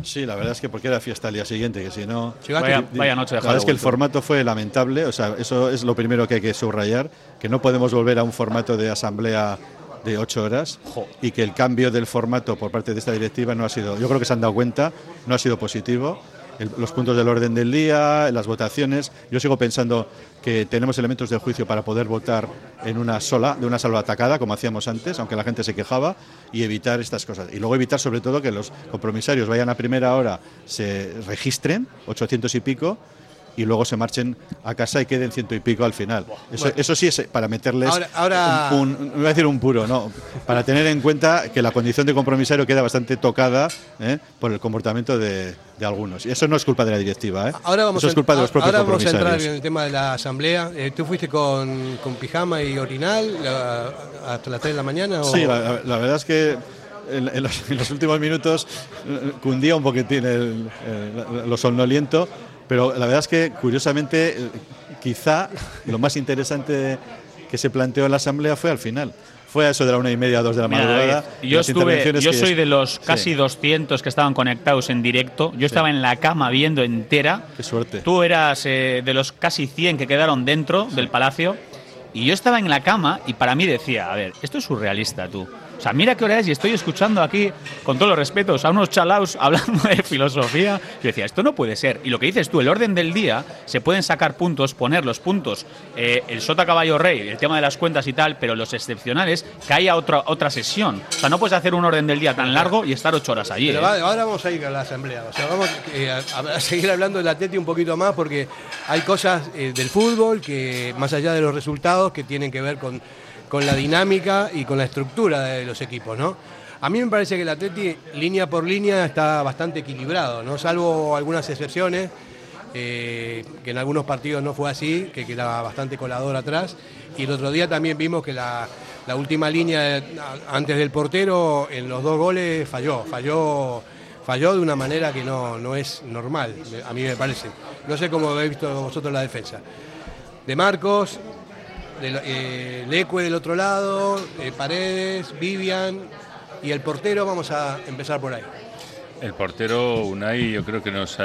Sí, la verdad es que porque era fiesta al día siguiente, que si no... Vaya- vaya noche de La verdad es que el formato fue lamentable, o sea, eso es lo primero que hay que subrayar, que no podemos volver a un formato de asamblea de ocho horas y que el cambio del formato por parte de esta directiva no ha sido, yo creo que se han dado cuenta, no ha sido positivo. El- los puntos del orden del día, las votaciones. Yo sigo pensando que tenemos elementos de juicio para poder votar en una sola, de una sola atacada, como hacíamos antes, aunque la gente se quejaba, y evitar estas cosas. Y luego evitar sobre todo que los compromisarios vayan a primera hora, se registren, 800 y pico, y luego se marchen a casa y queden ciento y pico al final. Eso, Bueno. eso sí es para meterles Ahora- ahora- un, un- voy a decir un puro, no, para tener en cuenta que la condición de compromisario queda bastante tocada ¿eh? por el comportamiento de, de algunos. Y eso no es culpa de la directiva, ¿eh? Ahora vamos, eso es culpa de los propios ahora vamos a entrar en el tema de la asamblea. Eh, ¿Tú fuiste con, con pijama y orinal la- hasta las 3 de la mañana? o- Sí, la, verdad es que en, en los, en los últimos minutos eh, cundía un poquitín el, el- lo somnoliento, pero la verdad es que curiosamente quizá lo más interesante que se planteó en la asamblea fue al final. Fue a eso de la una y media, dos de la Mira, madrugada. David, yo estuve, yo soy de los Sí. casi 200 que estaban conectados en directo. Yo estaba en la cama viendo entera. Qué suerte. Tú eras eh, de los casi 100 que quedaron dentro del palacio. Y yo estaba en la cama y para mí decía, a ver, esto es surrealista, tú. O sea, mira qué hora es y estoy escuchando aquí, con todos los respetos, a unos chalaos hablando de filosofía. Yo decía, esto no puede ser. Y lo que dices tú, el orden del día, se pueden sacar puntos, poner los puntos, eh, el sota caballo rey, el tema de las cuentas y tal, pero los excepcionales, que haya otra, otra sesión. O sea, no puedes hacer un orden del día tan largo y estar ocho horas allí. Pero ¿eh? ahora vamos a ir a la asamblea. O sea, vamos eh, a, a seguir hablando del Atleti un poquito más porque hay cosas del fútbol que, más allá de los resultados, que tienen que ver con, con la dinámica y con la estructura de los equipos, ¿no? A mí me parece que el Atleti, línea por línea, está bastante equilibrado, ¿no? Salvo algunas excepciones, eh, que en algunos partidos no fue así, que quedaba bastante colador atrás. Y el otro día también vimos que la, la última línea antes del portero, en los dos goles, falló. Falló, falló de una manera que no, no es normal, a mí me parece. No sé cómo habéis visto vosotros la defensa. De Marcos, eh, Leque del otro lado, eh, Paredes, Vivian y el portero, vamos a empezar por ahí. El portero Unai yo creo que nos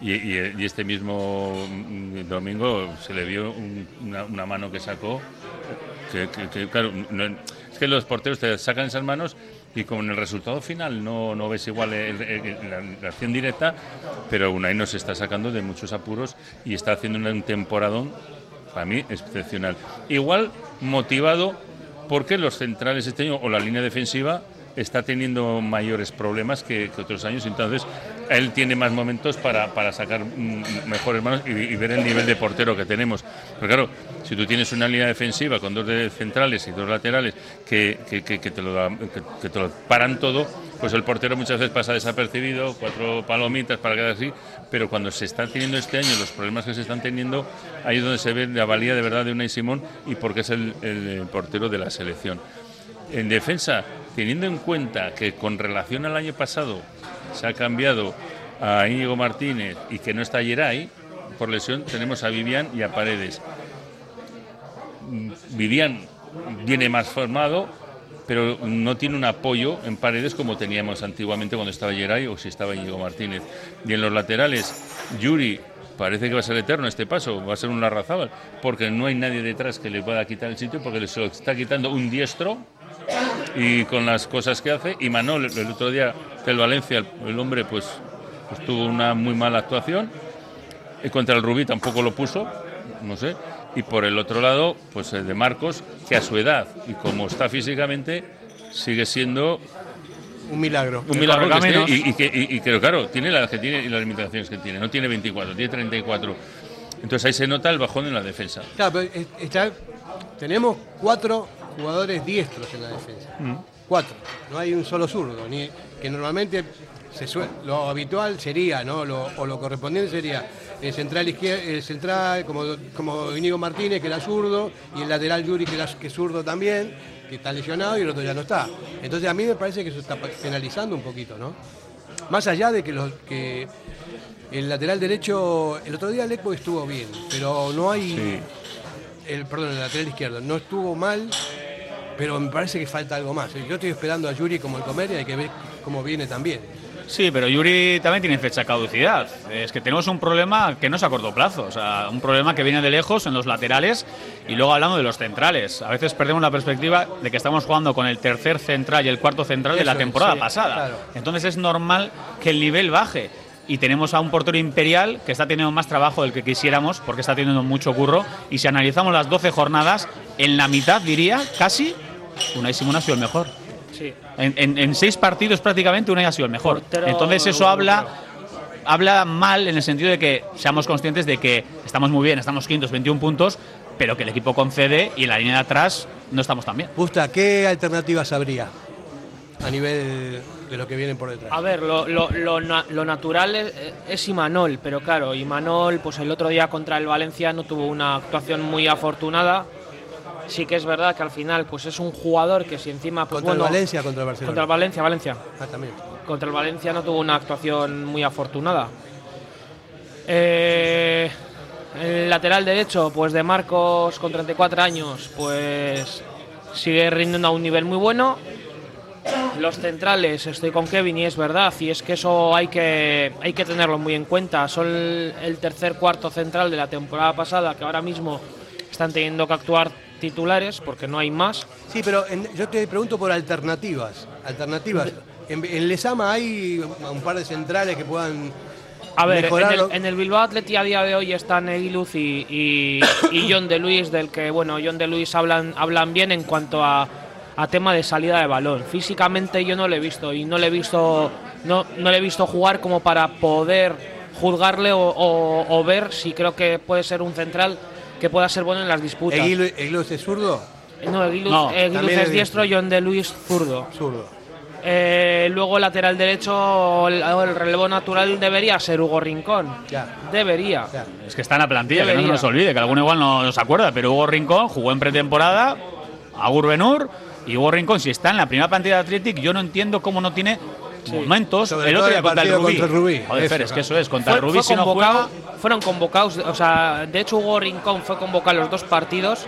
y, este mismo mm, domingo se le vio un- una, mano que sacó que, claro es que los porteros te sacan esas manos y con el resultado final no, no ves igual la acción directa pero Unai nos está sacando de muchos apuros y está haciendo un temporadón para mí excepcional igual motivado porque los centrales este año o la línea defensiva está teniendo mayores problemas que, que otros años, entonces él tiene más momentos para, para sacar mm, mejores manos y, y ver el nivel de portero que tenemos. Pero claro, si tú tienes una línea defensiva con dos centrales y dos laterales que, que- que- te lo da- te lo paran todo, pues el portero muchas veces pasa desapercibido, cuatro palomitas para quedar así, pero cuando se está teniendo este año los problemas que se están teniendo, ahí es donde se ve la valía de verdad de Unai Simón y porque es el, el portero de la selección. En defensa, teniendo en cuenta que con relación al año pasado se ha cambiado a Íñigo Martínez y que no está Geray por lesión, tenemos a Vivian y a Paredes. Mm, Vivian viene más formado, pero no tiene un apoyo en paredes como teníamos antiguamente cuando estaba Geray o si estaba Íñigo Martínez. Y en los laterales, Yuri parece que va a ser eterno este paso, va a ser un Larrazábal, porque no hay nadie detrás que le pueda quitar el sitio, porque se lo está quitando un diestro y con las cosas que hace. Y Manol, el otro día del Valencia, el, hombre pues, pues tuvo una muy mala actuación. Y contra el Rubí tampoco lo puso, no sé. Y por el otro lado, pues el de Marcos, que a su edad y como está físicamente, sigue siendo Un milagro. un milagro que esté, y, y que, y- y que, claro, tiene la edad que tiene y las limitaciones que tiene. No tiene 24, tiene 34. Entonces ahí se nota el bajón en la defensa. Claro, pero es- está- tenemos cuatro jugadores diestros en la defensa. Mm. Cuatro. No hay un solo zurdo. Ni, que normalmente se lo habitual sería, ¿no? Lo- o lo correspondiente sería el central izquier- el central, como, como Íñigo Martínez, que era zurdo, y el lateral Yuri, que, era, que es zurdo también, que está lesionado y el otro ya no está. Entonces a mí me parece que eso está penalizando un poquito, ¿no? Más allá de que, los, que el lateral derecho, el otro día Leco estuvo bien, pero no hay. El, perdón, el lateral izquierdo no estuvo mal, pero me parece que falta algo más. Yo estoy esperando a Yuri como el comer y hay que ver cómo viene también. Sí, pero Yuri también tiene fecha de caducidad. Es que tenemos un problema que no es a corto plazo, o sea, un problema que viene de lejos en los laterales y luego hablando de los centrales. A veces perdemos la perspectiva de que estamos jugando con el tercer central y el cuarto central de la es, temporada sí, pasada. claro. Entonces es normal que el nivel baje. Y tenemos a un portero imperial que está teniendo más trabajo del que quisiéramos porque está teniendo mucho curro. Y si analizamos las 12 jornadas, en la mitad diría casi Unai Simón ha sido el mejor. Sí. En, en- en seis partidos prácticamente Unai ha sido el mejor. Entonces eso habla habla mal en el sentido de que seamos conscientes de que estamos muy bien, estamos quintos, 21 puntos, pero que el equipo concede y en la línea de atrás no estamos tan bien. Justa, ¿qué alternativas habría a nivel de lo que vienen por detrás? A ver, lo, lo- lo lo natural es, es Imanol, pero claro, Imanol, pues el otro día contra el Valencia no tuvo una actuación muy afortunada. Sí que es verdad que al final, pues es un jugador que si encima, pues ¿Contra el bueno, Valencia contra el Barcelona? Contra el Valencia, Valencia. Ah, también. Contra el Valencia no tuvo una actuación muy afortunada. Eh, el lateral derecho, pues de Marcos con 34 años, pues sigue rindiendo a un nivel muy bueno. Los centrales, estoy con Kevin y es verdad, y es que eso hay que, hay que tenerlo muy en cuenta. Son el tercer cuarto central de la temporada pasada, que ahora mismo están teniendo que actuar titulares porque no hay más. Sí, pero en- yo te pregunto por alternativas. Alternativas. En, en Lesama hay un par de centrales que puedan A ver, en el, en el Bilbao Athletic a día de hoy están Egiluz y, y, y John de Luis, del que, bueno, John de Luis hablan, hablan bien en cuanto a, a tema de salida de balón. Físicamente yo no le he visto y no le he visto, no, no le he visto jugar como para poder juzgarle o, o- o ver si creo que puede ser un central que pueda ser bueno en las disputas. Eguilu- Eguiluz es zurdo? No, Egiluz, No, Egiluz también es es diestro, John de Luis zurdo. Zurdo. Eh, luego lateral derecho, el, el relevo natural debería ser Hugo Rincón. Debería. Es que está en la plantilla, que no se nos olvide, que alguno igual no se acuerda, pero Hugo Rincón jugó en pretemporada, a Benur, y Hugo Rincón, si está en la primera plantilla de Athletic, yo no entiendo cómo no tiene momentos. Sobre el otro día el contra el partido Rubí. contra el Rubí. Joder, Eso, Fer, es que eso es, contra Fue- el Rubí fue si no juega... Fueron convocados, o sea, de hecho Hugo Rincón fue convocado los dos partidos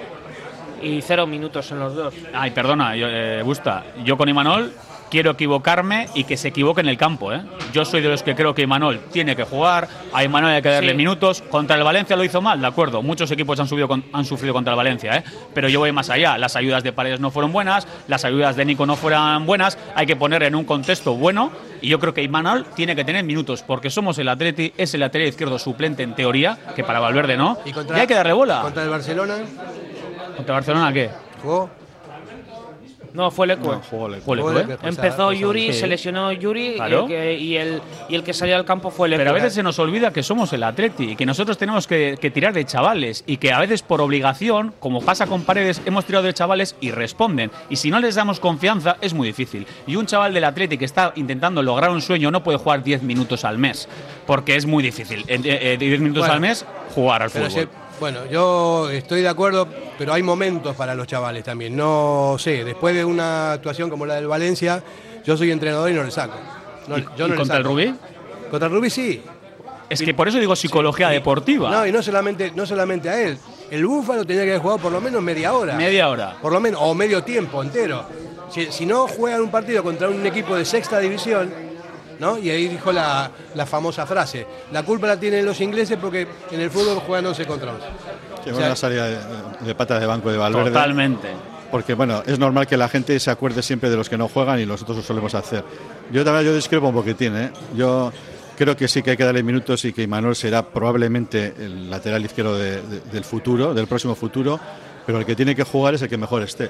y cero minutos en los dos. Ay, perdona, yo, eh, Busta, yo con Imanol quiero equivocarme y que se equivoque en el campo. ¿eh? Yo soy de los que creo que Imanol tiene que jugar, a Imanol hay que darle Sí. minutos. Contra el Valencia lo hizo mal, de acuerdo. Muchos equipos han, subido con- han sufrido contra el Valencia, ¿eh? pero yo voy más allá. Las ayudas de Paredes no fueron buenas, las ayudas de Nico no fueron buenas. Hay que poner en un contexto bueno y yo creo que Imanol tiene que tener minutos porque somos el Atleti, es el lateral izquierdo suplente en teoría, que para Valverde no. ¿Y, Y, contra, hay que darle bola. ¿Contra el Barcelona? ¿Contra Barcelona qué? ¿Jugó? No, fue Lecue. No, jugó Lecue. Fue Lecue. Lecue, Empezó Yuri, sí. se lesionó Yuri Claro. y, el que, y, el, y el que salió al campo fue Lecue. Pero a veces se nos olvida que somos el Atleti y que nosotros tenemos que, que tirar de chavales y que a veces por obligación, como pasa con Paredes, hemos tirado de chavales y responden. Y si no les damos confianza es muy difícil. Y un chaval del Atleti que está intentando lograr un sueño no puede jugar 10 minutos al mes porque es muy difícil. En eh, eh, 10 minutos Bueno, al mes jugar al fútbol. Bueno, yo estoy de acuerdo, pero hay momentos para los chavales también. No sé, después de una actuación como la del Valencia, yo soy entrenador y no le saco. No, ¿Y- yo y no le contra el. Rubí? Contra el Rubí sí. Es que por eso digo psicología deportiva. No, y no solamente, no solamente a él. El Búfalo tenía que haber jugado por lo menos media hora. Media hora. Por lo menos, o medio tiempo entero. si, si no juegan un partido contra un equipo de sexta división, ¿no? Y ahí dijo la, la famosa frase, la culpa la tienen los ingleses porque en el fútbol juegan 11 contra 11. Qué O sea, salida de, de pata de banco de Valverde. Totalmente. Porque bueno, es normal que la gente se acuerde siempre de los que no juegan y nosotros lo solemos hacer. Yo también yo discrepo un poquitín, ¿eh? Yo creo que sí que hay que darle minutos y que Imanol será probablemente el lateral izquierdo de- de- del futuro, del próximo futuro, pero el que tiene que jugar es el que mejor esté.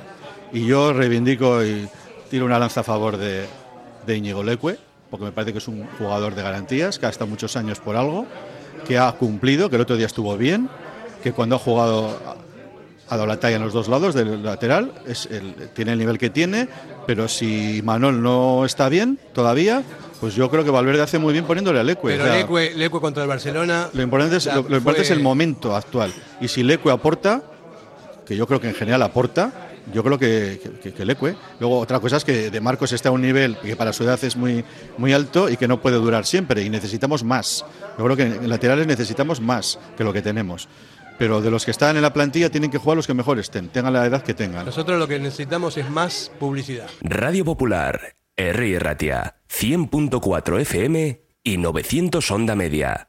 Y yo reivindico y tiro una lanza a favor de, de Íñigo Leque, porque me parece que es un jugador de garantías, que ha estado muchos años por algo, que ha cumplido, que el otro día estuvo bien, que cuando ha jugado ha dado la talla en los dos lados del lateral, es el- tiene el nivel que tiene, pero si Manol no está bien todavía, pues yo creo que Valverde hace muy bien poniéndole a Leque. Pero O sea, Leque, Leque contra el Barcelona. lo importante, es, o sea, lo, lo importante fue- es el momento actual. Y si Leque aporta, que yo creo que en general aporta, yo creo que, que, que Leque. Luego, otra cosa es que De Marcos está a un nivel que para su edad es muy, muy alto y que no puede durar siempre. Y necesitamos más. Yo creo que en laterales necesitamos más que lo que tenemos. Pero de los que están en la plantilla tienen que jugar los que mejor estén, tengan la edad que tengan. Nosotros lo que necesitamos es más publicidad. Radio Popular, R. Ratia, 100.4 FM y 900 Onda Media.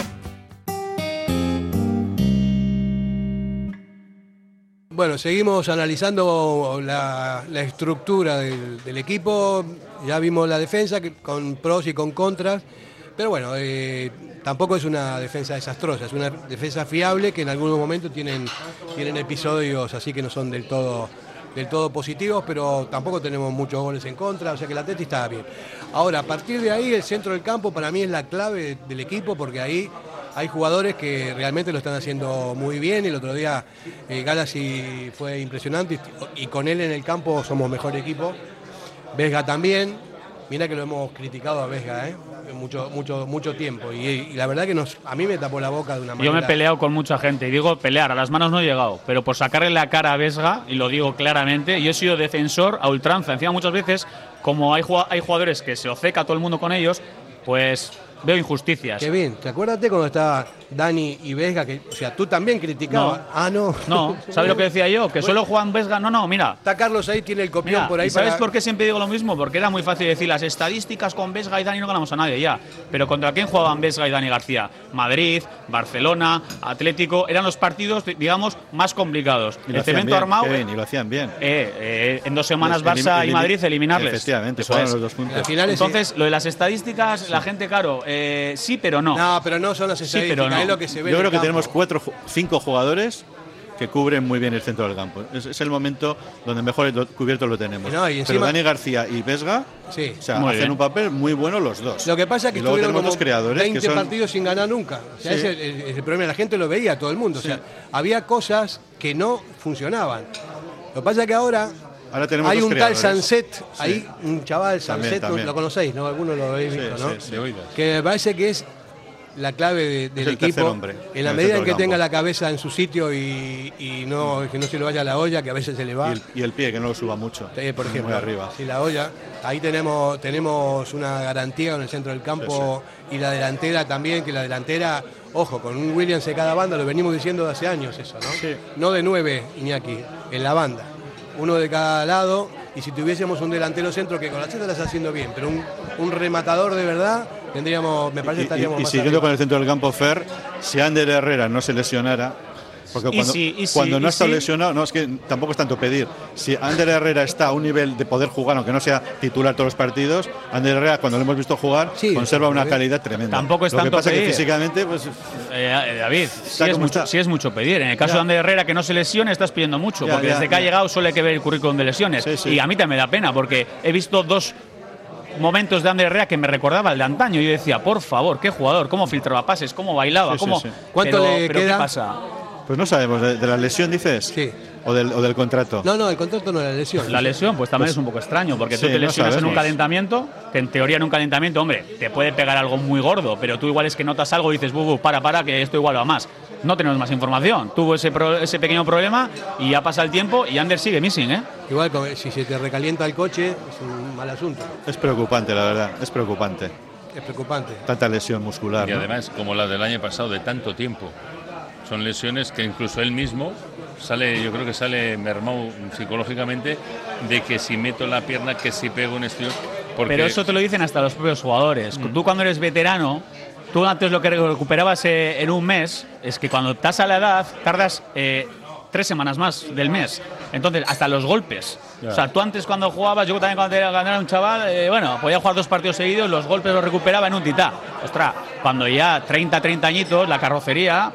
Bueno, seguimos analizando la, estructura del, equipo. Ya vimos la defensa con pros y con contras. Pero bueno, eh, tampoco es una defensa desastrosa, es una defensa fiable que en algunos momentos tienen, tienen episodios así que no son del todo, del todo positivos, pero tampoco tenemos muchos goles en contra, o sea que la Atleti está bien. Ahora, a partir de ahí, el centro del campo para mí es la clave del equipo porque ahí hay jugadores que realmente lo están haciendo muy bien. El otro día eh, Galasi fue impresionante y, y con él en el campo somos mejor equipo. Vesga también. Mira que lo hemos criticado a Vesga, ¿eh? mucho, mucho, mucho tiempo. Y, y la verdad que nos, a mí me tapó la boca de una manera. Yo me he peleado con mucha gente y digo pelear, a las manos no he llegado, pero por sacarle la cara a Vesga, y lo digo claramente, yo he sido defensor a ultranza. Encima muchas veces, como hay, hay jugadores que se oceca todo el mundo con ellos, pues veo injusticias. Qué bien, ¿te acuerdas cuando estaba Dani y Vesga? Que, o sea, tú también criticabas. No. Ah, no. No, ¿sabes lo que decía yo? Que solo Juan Vesga. No, no, mira. Está Carlos ahí, tiene el copión Mira, por ahí. ¿y ¿Sabes para- por qué siempre digo lo mismo? Porque era muy fácil decir las estadísticas con Vesga y Dani no ganamos a nadie ya. Pero ¿contra quién jugaban Vesga y Dani García? Madrid, Barcelona, Atlético. Eran los partidos, digamos, más complicados. Y El cemento bien, armado. bien, y lo hacían bien. eh, eh, en dos semanas Barça y Madrid eliminarles. Efectivamente, Eso jugaron es. los dos ese- Entonces, lo de las estadísticas, la gente, claro, eh, sí, pero no. No, pero no son las Sí, estadísticas, pero no. es lo que se ve. Yo creo que campo. tenemos cuatro, cinco jugadores que cubren muy bien el centro del campo. Es, es el momento donde mejor cubierto lo tenemos. No, y Pero Dani García y Vesga Sí. o sea, hacen bien. un papel muy bueno los dos. Lo que pasa es que estuvieron como creadores 20 que son partidos sin ganar nunca. O sea, Sí. ese es el, el problema. La gente lo veía, todo el mundo. O sea, había cosas que no funcionaban. Lo que pasa es que ahora Ahora tenemos hay un tal. Sanset, Sí. ahí un chaval, Sanset, también. lo conocéis, ¿no? Algunos lo habéis Sí, visto, sí, ¿no? sí. De oídas. Que me parece que es la clave de- del el equipo. hombre en la medida en que tenga la cabeza en su sitio y, y no, que no se le vaya la olla, que a veces se le va. y el, y el pie que no lo suba mucho. Por ejemplo, Muy arriba. si la olla, ahí tenemos, tenemos una garantía en el centro del campo y la delantera también, que la delantera, ojo, con un Williams de cada banda, lo venimos diciendo de hace años eso, ¿no? No de nueve, Iñaki, en la banda. Uno de cada lado, y si tuviésemos un delantero centro que con la cheta la está haciendo bien, pero un, un rematador de verdad, tendríamos, me parece Y, que estaríamos y- y más siguiendo arriba. con el centro del campo, Fer, si Ander Herrera no se lesionara, porque cuando, si- y si- cuando no está si- lesionado, no es que tampoco es tanto pedir. Si Ander Herrera está a un nivel de poder jugar, aunque no sea titular todos los partidos, Ander Herrera, cuando lo hemos visto jugar, Sí, conserva una calidad tremenda. Tampoco es lo que tanto pasa es que pedir. físicamente, pues, Eh, eh, David, sí es, mucho, sí es mucho pedir. En el caso Ya. de Ander Herrera, que no se lesione, estás pidiendo mucho. Ya, porque ya, desde que ha llegado solo hay que ver el currículum de lesiones. Sí, sí. Y a mí también me da pena, porque he visto dos momentos de Ander Herrera que me recordaba el de antaño. Y yo decía, por favor, qué jugador, cómo filtraba pases, cómo bailaba, Sí, sí, cómo. sí. ¿Cuánto pero, le pero queda? ¿qué pasa? Pues no sabemos, ¿de, de la lesión dices? Sí. ¿O del, o del contrato? No, no, el contrato no es la lesión. La lesión, pues también Pues- es un poco extraño, porque sí, tú te no lesionas en un calentamiento, que en teoría en un calentamiento, hombre, te puede pegar algo muy gordo, pero tú igual es que notas algo y dices, bu, bu, para, para, que esto igual va más. No tenemos más información. Tuvo ese, pro- ese pequeño problema y ya pasa el tiempo y Ander sigue missing, ¿eh? Igual, si se te recalienta el coche, es un mal asunto. Es preocupante, la verdad, es preocupante. Es preocupante. Tanta lesión muscular. Y ¿no? además, como la del año pasado, de tanto tiempo. Son lesiones que incluso él mismo sale, yo creo que sale mermado psicológicamente de que si meto la pierna, que si pego un estilo. Porque Pero eso te lo dicen hasta los propios jugadores. Mm. Tú cuando eres veterano, tú antes lo que recuperabas eh, en un mes, es que cuando estás a la edad, tardas eh, tres semanas más del mes. Entonces, hasta los golpes. Ya. O sea, tú antes cuando jugabas, yo también cuando era, cuando era un chaval, eh, bueno, podía jugar dos partidos seguidos, los golpes los recuperaba en un titá. Ostras, cuando ya 30, 30 añitos, la carrocería,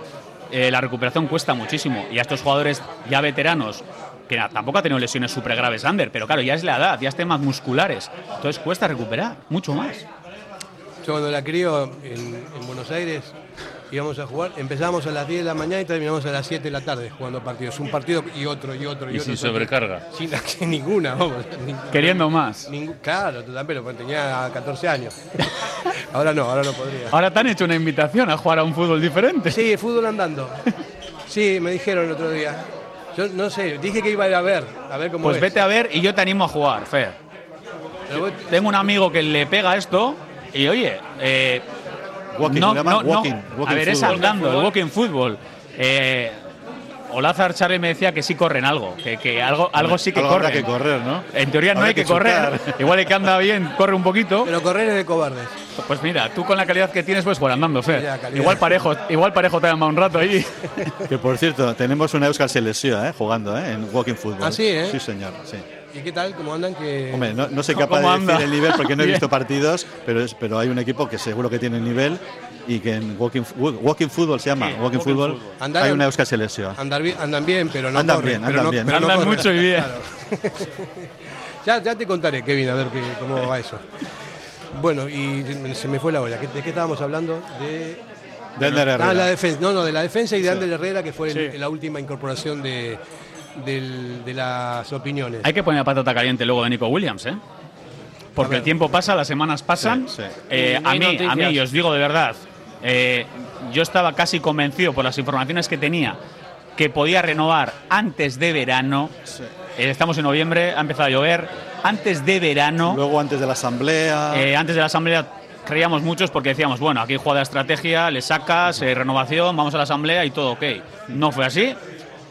eh, la recuperación cuesta muchísimo. Y a estos jugadores ya veteranos, que tampoco ha tenido lesiones súper graves, Ander, pero claro, ya es la edad, ya es temas musculares. Entonces cuesta recuperar, mucho más. Yo cuando la crío en Buenos Aires íbamos a jugar, empezamos a las 10 de la mañana y terminamos a las 7 de la tarde jugando partidos. Un partido y otro y otro y, Y otro. sin sobrecarga. Sin, sin ninguna, vamos. Queriendo más. ningún- claro, tú también, pero tenía 14 años. ahora no, ahora no podría. Ahora te han hecho una invitación a jugar a un fútbol diferente. Sí, fútbol andando. Sí, me dijeron el otro día. Yo no sé, dije que iba a ir a ver, a ver cómo Pues es. vete a ver y yo te animo a jugar, Fer. Tengo un amigo que le pega esto y oye, eh, Walking, no, no, no. walking, a ver, es andando, el walking fútbol. Eh, Olazar Charlie me decía que sí corren algo, que, que algo, algo sí que Algo habrá corren. que correr, ¿no? En teoría no Habrá hay que, que correr. Igual el que anda bien corre un poquito. Pero correr es de cobardes. Pues mira, tú con la calidad que tienes, pues por andando, Fer. Igual parejo, igual parejo te llama un rato ahí. Que por cierto, tenemos una Euskal Selección ¿eh? jugando ¿eh? en Walking Football. Ah, sí, ¿eh? Sí, señor. Sí. ¿Y qué tal? ¿Cómo andan? Que... Hombre, no, no soy ¿Cómo capaz de anda? decir el nivel porque no he visto partidos, pero, es, pero hay un equipo que seguro que tiene nivel y que en Walking, walking Football se llama, Sí, Walking, walking Football, football. Andar- hay una Euskal Selección. Andar bien, andan bien, pero no Andan corren. bien, pero andan no- bien. pero no Andan corren. mucho y bien. Claro. ya, ya te contaré, Kevin, a ver qué- cómo va eso. Bueno, y se me fue la olla. ¿Qué- ¿De qué estábamos hablando? De... De Ander Ah, Herrera. la defensa. No, no, de la defensa y de Ander Herrera, que fue el- la última incorporación de, del- de las opiniones. Hay que poner la patata caliente luego de Nico Williams, ¿eh? porque el tiempo pasa, las semanas pasan. Eh, a mí, a mí, os digo de verdad, eh, yo estaba casi convencido por las informaciones que tenía que podía renovar antes de verano. Eh, estamos en noviembre, ha empezado a llover. Antes de verano. Luego antes de la asamblea. Eh, antes de la asamblea creíamos muchos porque decíamos, bueno, aquí juega de estrategia, le sacas, eh, renovación, vamos a la asamblea y todo ok. No fue así.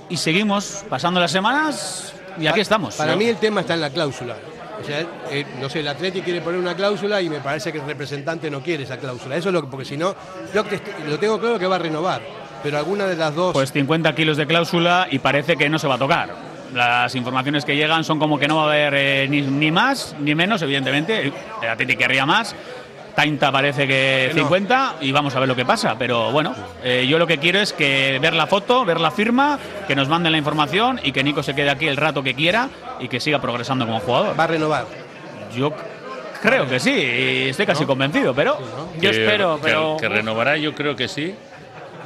Y seguimos pasando las semanas y aquí estamos. Para mí el tema está en la cláusula. O sea, eh, no sé, el Atleti quiere poner una cláusula y me parece que el representante no quiere esa cláusula. Eso es lo que, porque si no, te- lo tengo claro que va a renovar. Pero alguna de las dos. Pues 50 kilos de cláusula y parece que no se va a tocar. Las informaciones que llegan son como que no va a haber eh, ni, ni más ni menos, evidentemente. El Atleti querría más. Tainta parece que Que no. 50 y vamos a ver lo que pasa. Pero bueno, eh, yo lo que quiero es que ver la foto, ver la firma, que nos manden la información y que Nico se quede aquí el rato que quiera y que siga progresando como jugador. Va a renovar. Yo creo que sí, y estoy casi convencido, pero Yo Que- espero, que- pero- Que, renovará, yo creo que sí.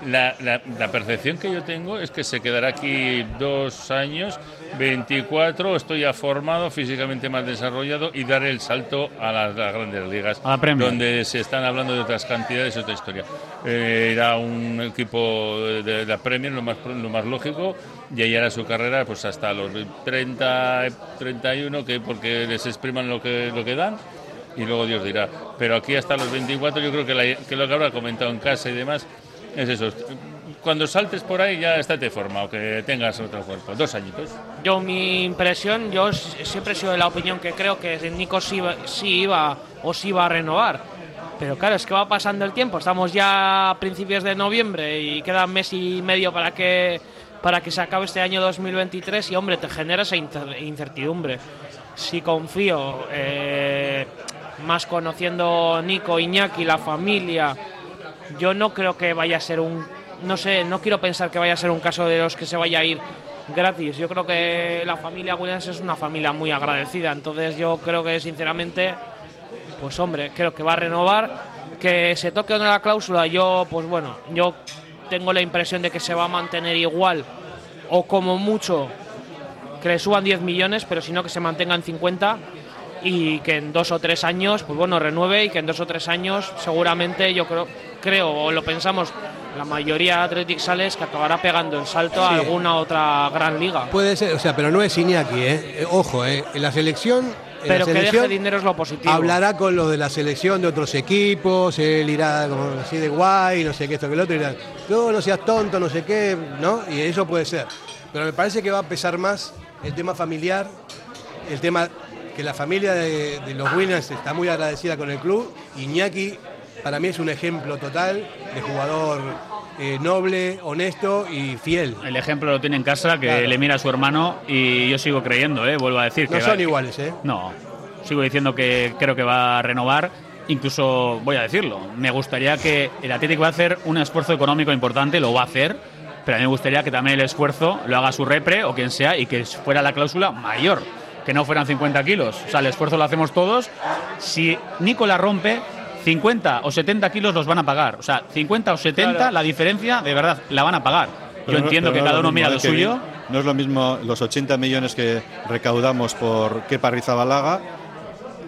La, la- la percepción que yo tengo es que se quedará aquí dos años, 24, estoy ya formado, físicamente más desarrollado y dar el salto a las, las grandes ligas, A la donde se están hablando de otras cantidades, otra historia. Eh, era un equipo de, de la Premier, lo más, lo más lógico, y ahí era su carrera pues hasta los 30, 31, que porque les expriman lo que, lo que dan y luego Dios dirá. Pero aquí hasta los 24 yo creo que, la- que lo que habrá comentado en casa y demás es eso. Cuando saltes por ahí ya estate formado, que tengas otro cuerpo. Dos añitos. Yo, mi impresión, yo siempre he sido de la opinión que creo que Nico sí, sí iba o sí iba a renovar. Pero claro, es que va pasando el tiempo. Estamos ya a principios de noviembre y queda un mes y medio para que, para que se acabe este año 2023 y, hombre, te genera esa incer- incertidumbre. Sí confío, eh, más conociendo Nico, Iñaki, la familia, yo no creo que vaya a ser un no sé no quiero pensar que vaya a ser un caso de los que se vaya a ir gratis. Yo creo que la familia Williams es una familia muy agradecida. Entonces yo creo que sinceramente pues hombre creo que va a renovar. Que se toque o no la cláusula yo pues bueno yo tengo la impresión de que se va a mantener igual o como mucho que le suban 10 millones pero si no que se mantengan 50 y que en dos o tres años, pues bueno, renueve y que en dos o tres años seguramente yo creo, creo o lo pensamos, la mayoría de Athletic Sales que acabará pegando el salto a alguna otra gran liga. Puede ser, o sea, pero no es Iñaki, ¿eh? Eh, Ojo, ¿eh? En la selección. en Pero la que deje dinero es lo positivo. Hablará con los de la selección de otros equipos, él irá como así de guay, no sé qué, esto que el otro, y dirá, no, no seas tonto, no sé qué, ¿no? Y eso puede ser. Pero me parece que va a pesar más el tema familiar, el tema que la familia de, de los Winners está muy agradecida con el club. Iñaki, para mí, es un ejemplo total de jugador eh, noble, honesto y fiel. el ejemplo lo tiene en casa, que Claro. le mira a su hermano y yo sigo creyendo, ¿eh? vuelvo a decir No que son va- iguales, ¿eh? No, sigo diciendo que creo que va a renovar. Incluso voy a decirlo, me gustaría que el Atlético va a hacer un esfuerzo económico importante, lo va a hacer, pero a mí me gustaría que también el esfuerzo lo haga su repre o quien sea y que fuera la cláusula mayor, que no fueran 50 kilos. O sea, el esfuerzo lo hacemos todos. Si Nico la rompe, 50 o 70 kilos los van a pagar. O sea, 50 o 70, Claro. la diferencia de verdad la van a pagar. Pero Yo no- entiendo que no cada uno mira ¿eh, lo suyo. No es lo mismo los 80 millones que recaudamos por Kepa Rizabalaga,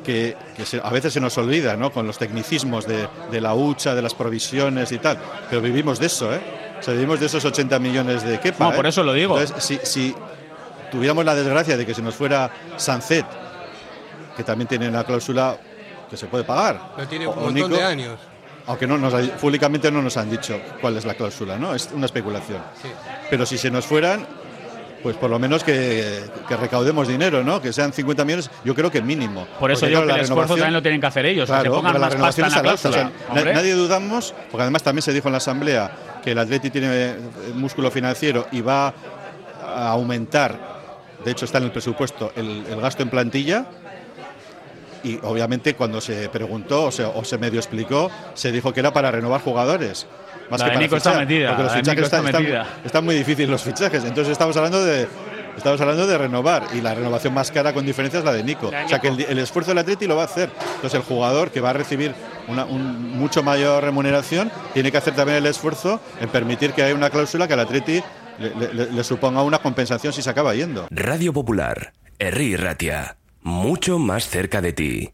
que, que se- a veces se nos olvida, ¿no? Con los tecnicismos de, de la hucha, de las provisiones y tal. Pero vivimos de eso, ¿eh? O sea, vivimos de esos 80 millones de Kepa. No, ¿eh? por eso lo digo. Entonces, si, si tuviéramos la desgracia de que se nos fuera Sancet, que también tiene una cláusula que se puede pagar. Pero tiene un o montón Nico, de años. aunque no nos, ha- públicamente no nos han dicho cuál es la cláusula, ¿no? Es una especulación. Sí. Pero si se nos fueran, pues por lo menos que, que recaudemos dinero, ¿no? Que sean 50 millones, yo creo que mínimo. Por eso Porque, digo claro, que la el esfuerzo renovación- también lo tienen que hacer ellos, que Claro, se pongan más pasta renovación en es la al alza, o sea, cláusula. nadie dudamos, porque además también se dijo en la asamblea que el Atleti tiene eh, músculo financiero y va a aumentar, de hecho está en el presupuesto, el, el gasto en plantilla. Y obviamente cuando se preguntó o se, o se medio explicó, se dijo que era para renovar jugadores. Más La que para Nico está fichar, metida, Porque los la de fichajes Nico está están, están- metida. están muy difíciles los fichajes. Entonces estamos hablando de estamos hablando de renovar y la renovación más cara con diferencia es la de Nico. La de O sea que el, el esfuerzo del Atleti lo va a hacer. Entonces el jugador que va a recibir una un mucho mayor remuneración tiene que hacer también el esfuerzo en permitir que haya una cláusula que al Atleti le, le- le- le suponga una compensación si se acaba yendo. Radio Popular, Herri Ratia, mucho más cerca de ti.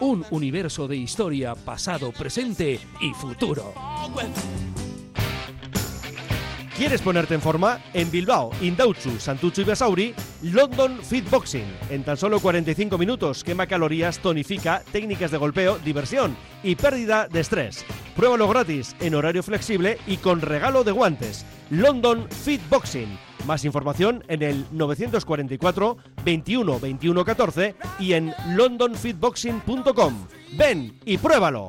un universo de historia, pasado, presente y futuro. ¿Quieres ponerte en forma? En Bilbao, Indautxu, Santucho y Basauri, London Fitboxing. En tan solo 45 minutos quema calorías, tonifica, técnicas de golpeo, diversión y pérdida de estrés. Pruébalo gratis, en horario flexible y con regalo de guantes. London Fitboxing. Más información en el 944 21 21 14 y en londonfitboxing.com. Ven y pruébalo.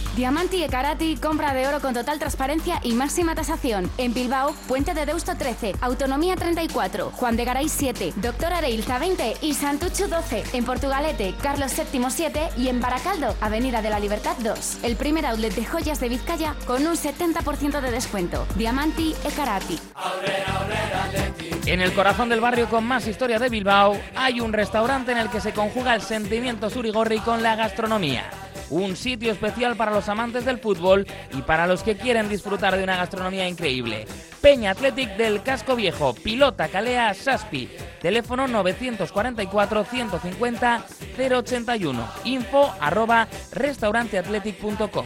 Diamanti e Karati, compra de oro con total transparencia y máxima tasación. En Bilbao, Puente de Deusto 13, Autonomía 34, Juan de Garay 7, Doctor Areilza 20 y Santucho 12. En Portugalete, Carlos VII 7 y en Baracaldo, Avenida de la Libertad 2. El primer outlet de joyas de Vizcaya con un 70% de descuento. Diamanti e Karati. En el corazón del barrio con más historia de Bilbao hay un restaurante en el que se conjuga el sentimiento surigorri con la gastronomía. Un sitio especial para los amantes del fútbol y para los que quieren disfrutar de una gastronomía increíble. Peña Athletic del Casco Viejo, Pilota Calea Saspi. Teléfono 944 150 081. Info arroba restauranteathletic.com.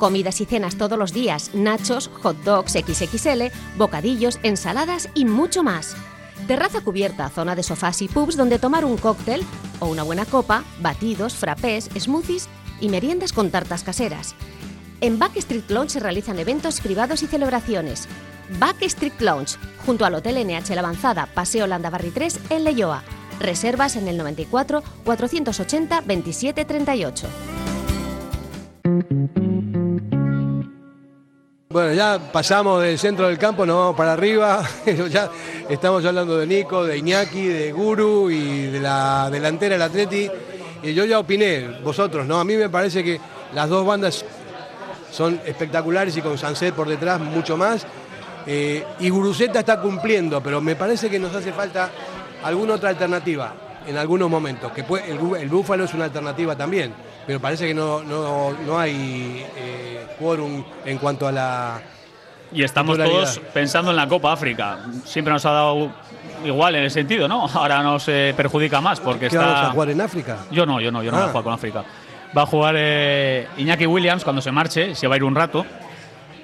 Comidas y cenas todos los días, nachos, hot dogs XXL, bocadillos, ensaladas y mucho más. Terraza cubierta, zona de sofás y pubs donde tomar un cóctel o una buena copa, batidos, frappés, smoothies y meriendas con tartas caseras. En Backstreet Lounge se realizan eventos privados y celebraciones. Backstreet Lounge, junto al Hotel NH Avanzada, Paseo Landabarri 3, en Leyoa. Reservas en el 94 480 27 38. Bueno, ya pasamos del centro del campo, nos vamos para arriba. ya estamos hablando de Nico, de Iñaki, de Guru y de la delantera del Atleti. Y yo ya opiné, vosotros, ¿no? A mí me parece que las dos bandas son espectaculares y con Sanset por detrás mucho más. Eh, y Guruceta está cumpliendo, pero me parece que nos hace falta alguna otra alternativa en algunos momentos. Que el, el Búfalo es una alternativa también, pero parece que no, no- no hay eh, quórum en cuanto a la. Y estamos todos pensando en la Copa África. Siempre nos ha dado igual en el sentido, ¿no? Ahora nos eh, perjudica más porque ¿Qué está. vamos a jugar en África? Yo no, yo no, yo no voy Ah. a jugar con África. Va a jugar eh, Iñaki Williams cuando se marche, se va a ir un rato.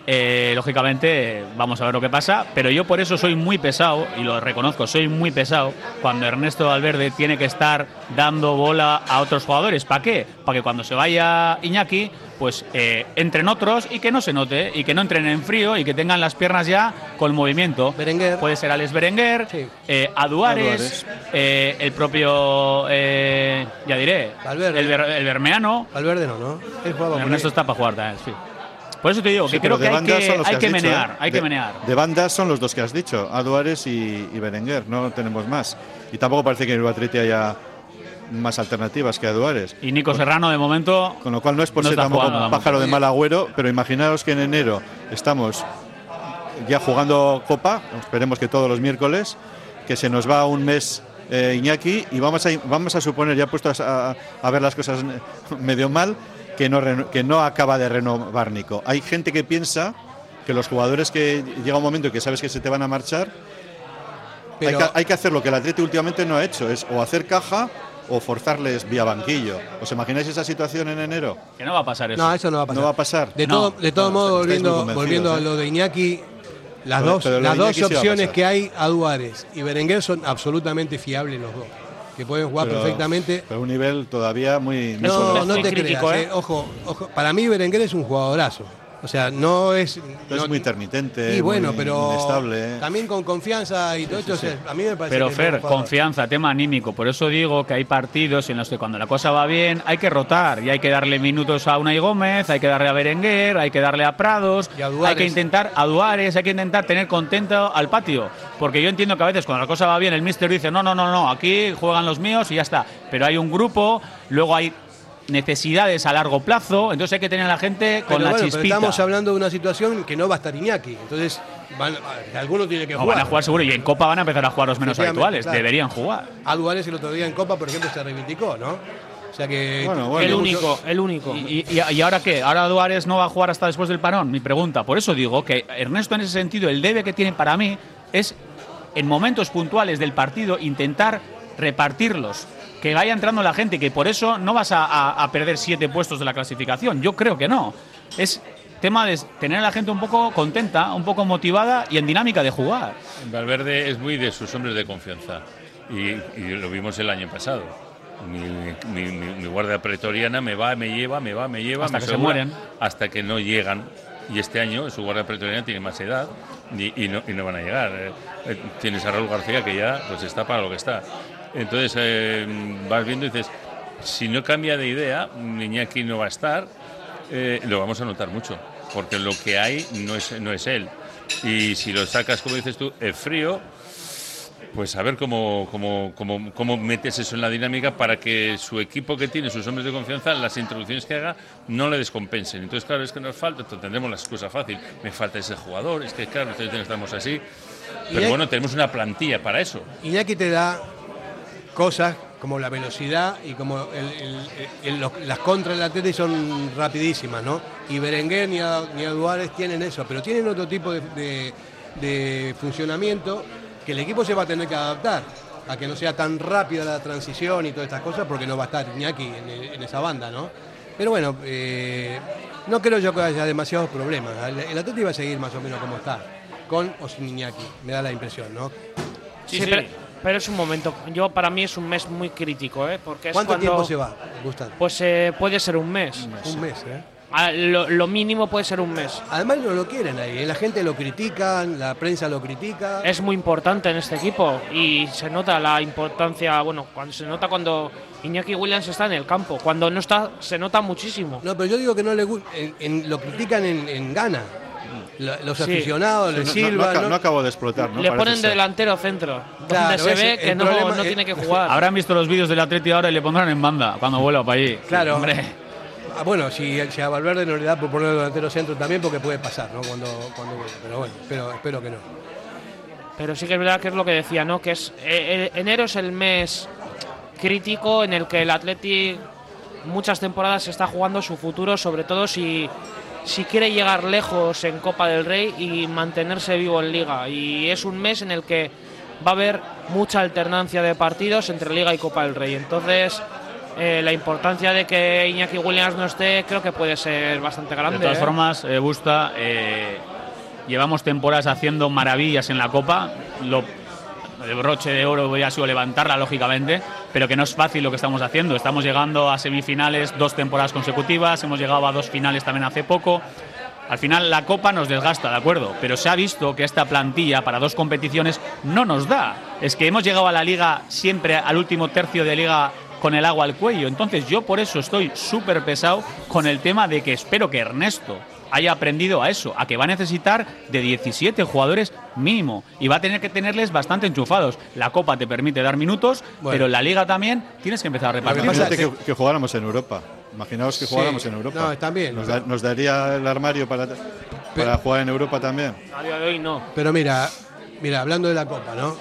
Eh, lógicamente, vamos a ver lo que pasa, pero yo por eso soy muy pesado, y lo reconozco, soy muy pesado cuando Ernesto Valverde tiene que estar dando bola a otros jugadores. ¿Para qué? Para que cuando se vaya Iñaki, pues eh, entren otros y que no se note, y que no entren en frío y que tengan las piernas ya con movimiento. Puede ser Alex Berenguer, eh, Aduares, Aduares. el propio, ya diré, el, Ber- el Bermeano. Valverde no, ¿no? Él Ernesto está para jugar también, sí. Por eso te digo Sí, que creo que de hay bandas que, son los hay has que dicho, menear, ¿eh? hay de, que menear. De bandas son los dos que has dicho, Aduares y, y Berenguer, no tenemos más. Y tampoco parece que en el Atleti haya más alternativas que Aduares. Y Nico Serrano, de momento. Con lo cual no es por no ser tampoco un pájaro de mal agüero, pero imaginaos que en enero estamos ya jugando Copa, esperemos que todos los miércoles, que se nos va un mes eh, Iñaki y vamos a, vamos a suponer, ya puestos a, a ver las cosas medio mal, que no, que no acaba de renovar Nico. Hay gente que piensa que los jugadores que llega un momento que sabes que se te van a marchar, Pero- hay, que, hay que hacer lo que el Atleti últimamente no ha hecho, es o hacer caja o forzarles vía banquillo. ¿Os imagináis esa situación en enero? Que no va a pasar eso. No, eso no va a pasar. No va a pasar. De No. todo, de todo No, modo, volviendo, volviendo a ¿eh? lo de Iñaki, las Pero- dos, pero las dos a opciones que hay, Aduares y Berenguer, son absolutamente fiables los dos. Que pueden jugar Pero- perfectamente. Pero un nivel todavía muy... No, no te crítico, creas. ¿eh? eh. Ojo, ojo, para mí Berenguer es un jugadorazo. O sea, no es. Es muy intermitente, Y bueno, muy pero inestable. también con confianza y todo esto, o sea, a mí me parece Pero que Fer, confianza, tema anímico. Por eso digo que hay partidos en los que cuando la cosa va bien hay que rotar y hay que darle minutos a Unai Gómez, hay que darle a Berenguer, hay que darle a Prados, Y a Duares. hay que intentar a Duares, hay que intentar tener contento al patio. Porque yo entiendo que a veces cuando la cosa va bien el míster dice, no, no, no, no, aquí juegan los míos y ya está. Pero hay un grupo, luego hay necesidades a largo plazo, entonces hay que tener a la gente con Pero la bueno, pero chispita. estamos hablando de una situación que no va a estar Iñaki. Entonces, van, alguno tiene que No, jugar. van a jugar seguro y en Copa van a empezar a jugar los menos habituales, claro. deberían jugar. Aduares el otro día en Copa, por ejemplo, se reivindicó, ¿no? O sea que. Bueno, bueno. el único, el único. ¿Y, y, y ahora qué? ¿Ahora Duárez no va a jugar hasta después del parón? Mi pregunta. Por eso digo que Ernesto, en ese sentido, el debe que tiene para mí es, en momentos puntuales del partido, intentar repartirlos. Que vaya entrando la gente, que por eso no vas a, a- a perder siete puestos de la clasificación. Yo creo que no. Es tema de tener a la gente un poco contenta, un poco motivada y en dinámica de jugar. Valverde es muy de sus hombres de confianza y, y lo vimos el año pasado. Mi, mi- mi- mi guardia pretoriana me va, me lleva, me va, me lleva, Hasta me que se mueren. hasta que no llegan. Y este año su guardia pretoriana tiene más edad y, y no, y no van a llegar. Eh, eh, tienes a Raúl García que ya pues está para lo que está. Entonces eh, vas viendo y dices, si no cambia de idea, Iñaki no va a estar, eh, lo vamos a notar mucho, porque lo que hay no es, no es él. Y si lo sacas, como dices tú, el frío, pues a ver cómo, cómo, cómo, cómo metes eso en la dinámica para que su equipo que tiene, sus hombres de confianza, las introducciones que haga, no le descompensen. Entonces, claro, es que nos falta, entonces tendremos la excusa fácil. Me falta ese jugador, es que, claro, nosotros estamos así. Pero bueno, tenemos una plantilla para eso. Iñaki te da cosas como la velocidad y como el- el- el- los- las contras del Atleti son rapidísimas, ¿no? Y Berenguer ni a, ni a Duárez tienen eso, pero tienen otro tipo de, de- de funcionamiento que el equipo se va a tener que adaptar a que no sea tan rápida la transición y todas estas cosas porque no va a estar Iñaki en, el- en esa banda, ¿no? Pero bueno, eh, no creo yo que haya demasiados problemas. El, el Atleti va a seguir más o menos como está, con o sin Iñaki, me da la impresión, ¿no? Sí, Pero, pero es un momento. Yo para mí es un mes muy crítico, ¿eh? Porque es ¿Cuánto cuando- tiempo se va, Gustavo? Pues eh, puede ser un mes. Un mes, ¿eh? Ah, Lo, lo mínimo puede ser un mes. Además no lo quieren ahí, ¿eh? la gente lo critica, la prensa lo critica. Es muy importante en este equipo y se nota la importancia, bueno, cuando se nota cuando Iñaki Williams está en el campo, cuando no está se nota muchísimo. No, pero yo digo que no le gusta, lo critican en, en Gana. La- Los aficionados, Sí, le no- silban. no, ¿no? no acabo de explotar, ¿no? Le Parece ponen de ser. delantero centro, Claro, donde se ve el que no, problema no tiene que jugar. Habrán visto los vídeos del Atleti ahora y le pondrán en banda cuando vuelva para allí. Claro. Hombre. Ah, bueno, si, si a Valverde no le da por ponerlo delantero centro también, porque puede pasar, ¿no? Cuando, cuando. Pero bueno, espero, espero que no. Pero sí que es verdad que es lo que decía, ¿no? Que es eh, enero es el mes crítico en el que el Atleti muchas temporadas está jugando su futuro, sobre todo si, si quiere llegar lejos en Copa del Rey y mantenerse vivo en Liga. Y es un mes en el que va a haber mucha alternancia de partidos entre Liga y Copa del Rey. Entonces, eh, la importancia de que Iñaki Williams no esté creo que puede ser bastante grande. De todas ¿eh? formas, eh, Busta, eh, llevamos temporadas haciendo maravillas en la Copa. Lo, el broche de oro hubiera sido levantarla, lógicamente, pero que no es fácil lo que estamos haciendo. Estamos llegando a semifinales dos temporadas consecutivas, hemos llegado a dos finales también hace poco. Al final la Copa nos desgasta, ¿de acuerdo? Pero se ha visto que esta plantilla para dos competiciones no nos da. Es que hemos llegado a la liga siempre al último tercio de liga con el agua al cuello. Entonces yo por eso estoy súper pesado con el tema de que espero que Ernesto haya aprendido a eso, a que va a necesitar de 17 jugadores mínimo y va a tener que tenerles bastante enchufados. La Copa te permite dar minutos, Bueno. pero en la Liga también tienes que empezar a repartir. Imagínate que, que jugáramos en Europa. Imaginaos que Sí. jugáramos en Europa. No, también. Nos, da- nos daría el armario para, para jugar en Europa también. A día de hoy no. Pero mira, mira, hablando de la Copa, ¿no?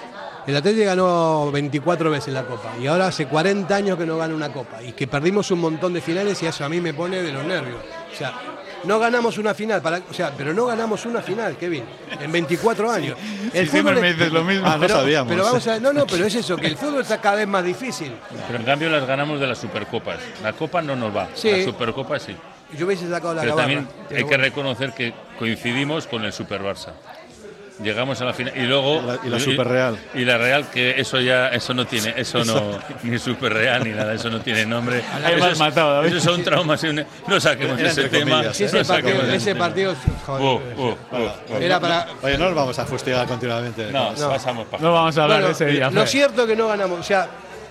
El Atlético ganó 24 veces la Copa y ahora hace 40 años que no gana una Copa y que perdimos un montón de finales y eso a mí me pone de los nervios. O sea, no ganamos una final, para, o sea, pero no ganamos una final, Kevin, en 24 años. Sí, siempre es- me dices lo mismo. Ah, no pero, sabíamos. pero vamos a, no, no, pero es eso, que el fútbol está cada vez más difícil. Pero en cambio las ganamos de las Supercopas. La Copa no nos va, Sí. la Supercopa sí. Yo hubiese sacado la Pero gabarra, también pero hay que reconocer que coincidimos con el Super Barça. Llegamos a la final y luego La- y la Super Real. y la Real que eso ya eso no tiene eso no ni Super Real ni nada eso no tiene nombre. Eso es- matado. Esos son traumas. y un- No saquemos Era ese tema. comillas, ¿eh? ese no partido, ese joder, Uh, uh, uh, era para. Oye, no nos vamos a fustigar continuamente. No, No. pasamos para No vamos a hablar Bueno, de ese día. lo cierto es que no ganamos, o sea,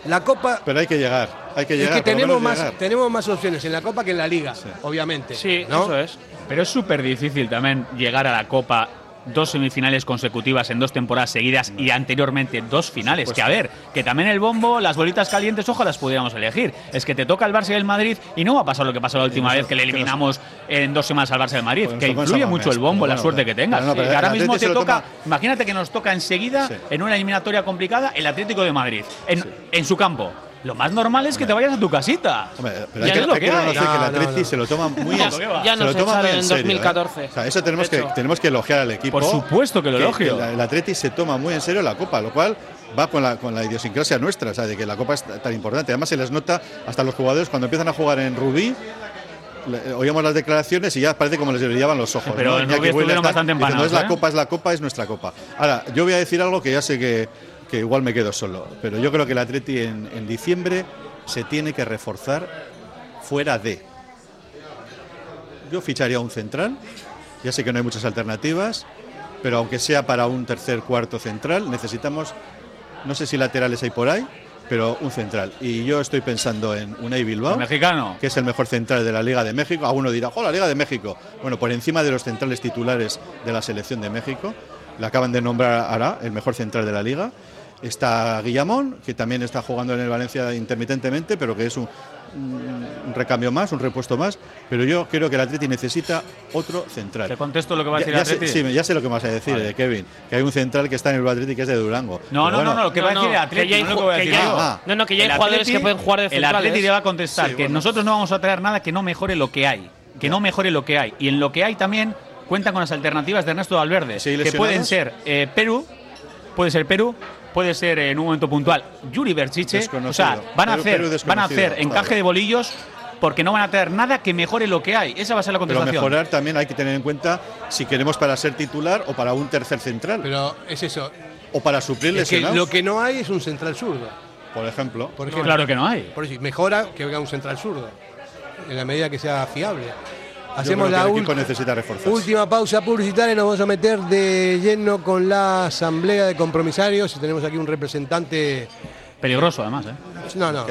la Copa Pero hay que llegar. Hay que es llegar. que por lo tenemos más, llegar. tenemos más opciones en la Copa que en la Liga, obviamente. Sí, ¿no? eso es. Pero es súper difícil también llegar a la Copa dos semifinales consecutivas en dos temporadas seguidas y anteriormente dos finales. Que a ver, que también el bombo, las bolitas calientes, ojalá las pudiéramos elegir. Es que te toca el Barça y el Madrid y no va a pasar lo que pasó la última vez que le eliminamos en dos semanas al Barça y Madrid. Pues que influye mucho el bombo, la suerte que tengas. que ahora mismo te toca, imagínate que nos toca enseguida en una eliminatoria complicada el Atlético de Madrid, en, en su campo. Lo más normal es que te vayas a tu casita. Hombre, pero Ya hay que, es lo hay que que hay. reconocer que el No, Atleti no, no. se lo toma muy Ya- en ya se nos echaron en en serio, ¿eh? 2014. O sea, eso tenemos que, tenemos que elogiar al equipo. Por supuesto que lo elogio. El, el Atleti se toma muy en serio la Copa, lo cual va con la, con la idiosincrasia nuestra, o sea, de que la Copa es tan importante. Además, se les nota hasta los jugadores cuando empiezan a jugar en Rubí. le- Oíamos las declaraciones y ya parece como les brillaban los ojos. Pero ¿no? en Rubí estuvieron bastante diciendo, empanados, es la ¿eh? Copa, es la Copa, es nuestra Copa. Ahora, yo voy a decir algo que ya sé que, que igual me quedo solo, pero yo creo que el Atleti en, en diciembre se tiene que reforzar fuera de. Yo ficharía un central, ya sé que no hay muchas alternativas, pero aunque sea para un tercer, cuarto central, necesitamos, no sé si laterales hay por ahí, pero un central. Y yo estoy pensando en Unai Bilbao, mexicano. que es el mejor central de la Liga de México. Alguno dirá, ¡oh, la Liga de México! Bueno, por encima de los centrales titulares de la selección de México, le acaban de nombrar ahora el mejor central de la Liga. Está Guillamón, que también está jugando en el Valencia intermitentemente, pero que es un, un recambio más, un repuesto más. Pero yo creo que el Atleti necesita otro central. Te contesto lo que va a decir ya sé- Atleti. sí, ya sé lo que vas a decir, Vale. eh, Kevin. Que hay un central que está en el Atleti que es de Durango. No, no, bueno, no, no, lo que va a No, decir no, el Atleti, que ya hay no que ju- voy a que ya-. Ah. No, no, que ya hay El jugadores Atleti- que pueden jugar de El. Atleti le va a contestar Sí, que bueno. nosotros no vamos a traer nada que no mejore lo que hay. Que no mejore lo que hay. Y en lo que hay también cuentan con las alternativas de Ernesto Valverde. Sí, que pueden ser eh, Perú, puede ser Perú, puede ser en un momento puntual Yuri Berchiche. O sea, van a hacer, van a hacer encaje claro. de bolillos porque no van a traer nada que mejore lo que hay. Esa va a ser la Pero contestación. mejorar también hay que tener en cuenta si queremos para ser titular o para un tercer central. Pero es eso. o para suplir Es que lo que no hay es un central zurdo. por ejemplo. Por No, ejemplo. claro que no hay. Por eso, mejora que venga un central zurdo. En la medida que sea fiable. Hacemos la última pausa publicitaria y nos vamos a meter de lleno con la asamblea de compromisarios. Y tenemos aquí un representante. Peligroso además, ¿eh? No, no.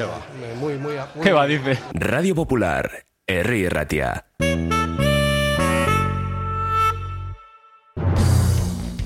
Muy, muy, muy- ¿Qué va? Dice. Radio Popular, Herri Ratia.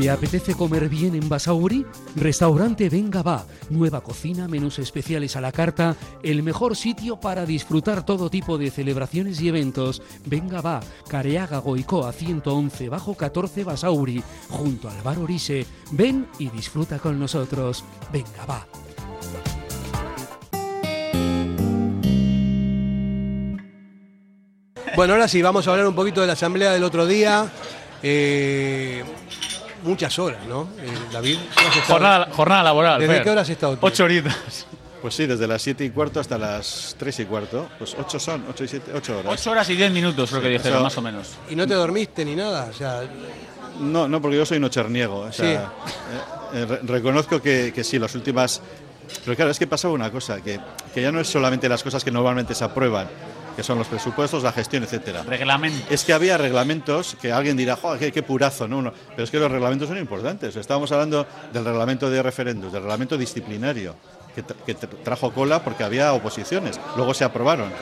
¿Te apetece comer bien en Basauri? Restaurante Venga Va. Nueva cocina, menús especiales a la carta. El mejor sitio para disfrutar todo tipo de celebraciones y eventos. Venga Va. Careaga Goicoa 111 bajo 14 Basauri. Junto al bar Orise. Ven y disfruta con nosotros. Venga Va. Bueno, ahora sí, vamos a hablar un poquito de la asamblea del otro día. Eh, muchas horas, ¿no? Eh, David. Jornada, jornada laboral. ¿Desde Fer. qué hora has estado tú? Ocho horitas. Pues sí, desde las 7 y cuarto hasta las 3 y cuarto. Pues 8 son, 8 y 7, 8 horas. Ocho horas y diez minutos, creo que Sí, dijeron, eso- más o menos. ¿Y no te dormiste ni nada? O sea, No, no, porque yo soy nocherniego. O sea, Sí. eh, eh, re- reconozco que, que sí, las últimas. Pero claro, es que pasaba una cosa, que, que ya no es solamente las cosas que normalmente se aprueban, que son los presupuestos, la gestión, etcétera. Reglamento. Es que había reglamentos que alguien dirá, joder, qué, qué purazo, ¿no? No, Pero es que los reglamentos son importantes. Estábamos hablando del reglamento de referendos, del reglamento disciplinario, que, tra- que tra- trajo cola porque había oposiciones. Luego se aprobaron.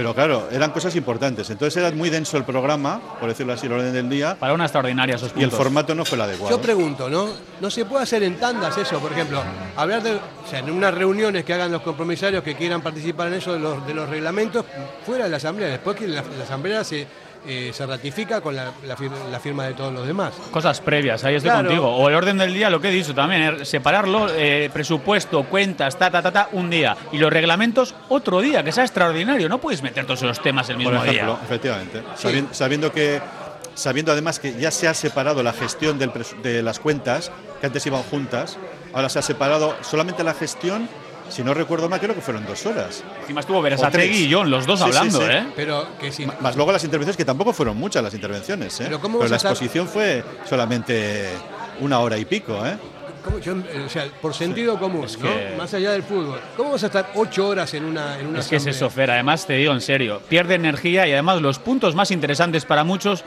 Pero claro, eran cosas importantes. Entonces era muy denso el programa, por decirlo así, el orden del día. Para una extraordinaria esos Y el puntos. formato no fue el adecuado. yo pregunto, ¿no? ¿No se puede hacer en tandas eso? Por ejemplo, hablar de, o sea, en unas reuniones que hagan los compromisarios que quieran participar en eso de los, de los reglamentos, fuera de la asamblea, después que la, la asamblea se, eh, se ratifica con la, la fir- la firma de todos los demás. Cosas previas, ahí estoy Claro. contigo. O el orden del día, lo que he dicho también, eh, separarlo, eh, presupuesto, cuentas, ta, ta, ta, ta, un día. Y los reglamentos, otro día, que sea extraordinario. No puedes meter todos esos temas el mismo Por ejemplo, día. efectivamente. Sabi- Sabiendo, que sabiendo además que ya se ha separado la gestión del presu- de las cuentas, que antes iban juntas, ahora se ha separado solamente la gestión, si no recuerdo mal, creo que fueron dos horas. Encima estuvo. Berasategui y John, los dos Sí, hablando, sí. ¿eh? Pero que si, Más luego las intervenciones, que tampoco fueron muchas las intervenciones, ¿eh? Pero ¿cómo vas la estar- exposición fue solamente una hora y pico, ¿eh? ¿Cómo? Yo, eh, o sea, por sentido común, Es ¿no? que- Más allá del fútbol. ¿Cómo vas a estar ocho horas en una, en una Es que es eso, Fer. Además, te digo en serio, pierde energía y además los puntos más interesantes para muchos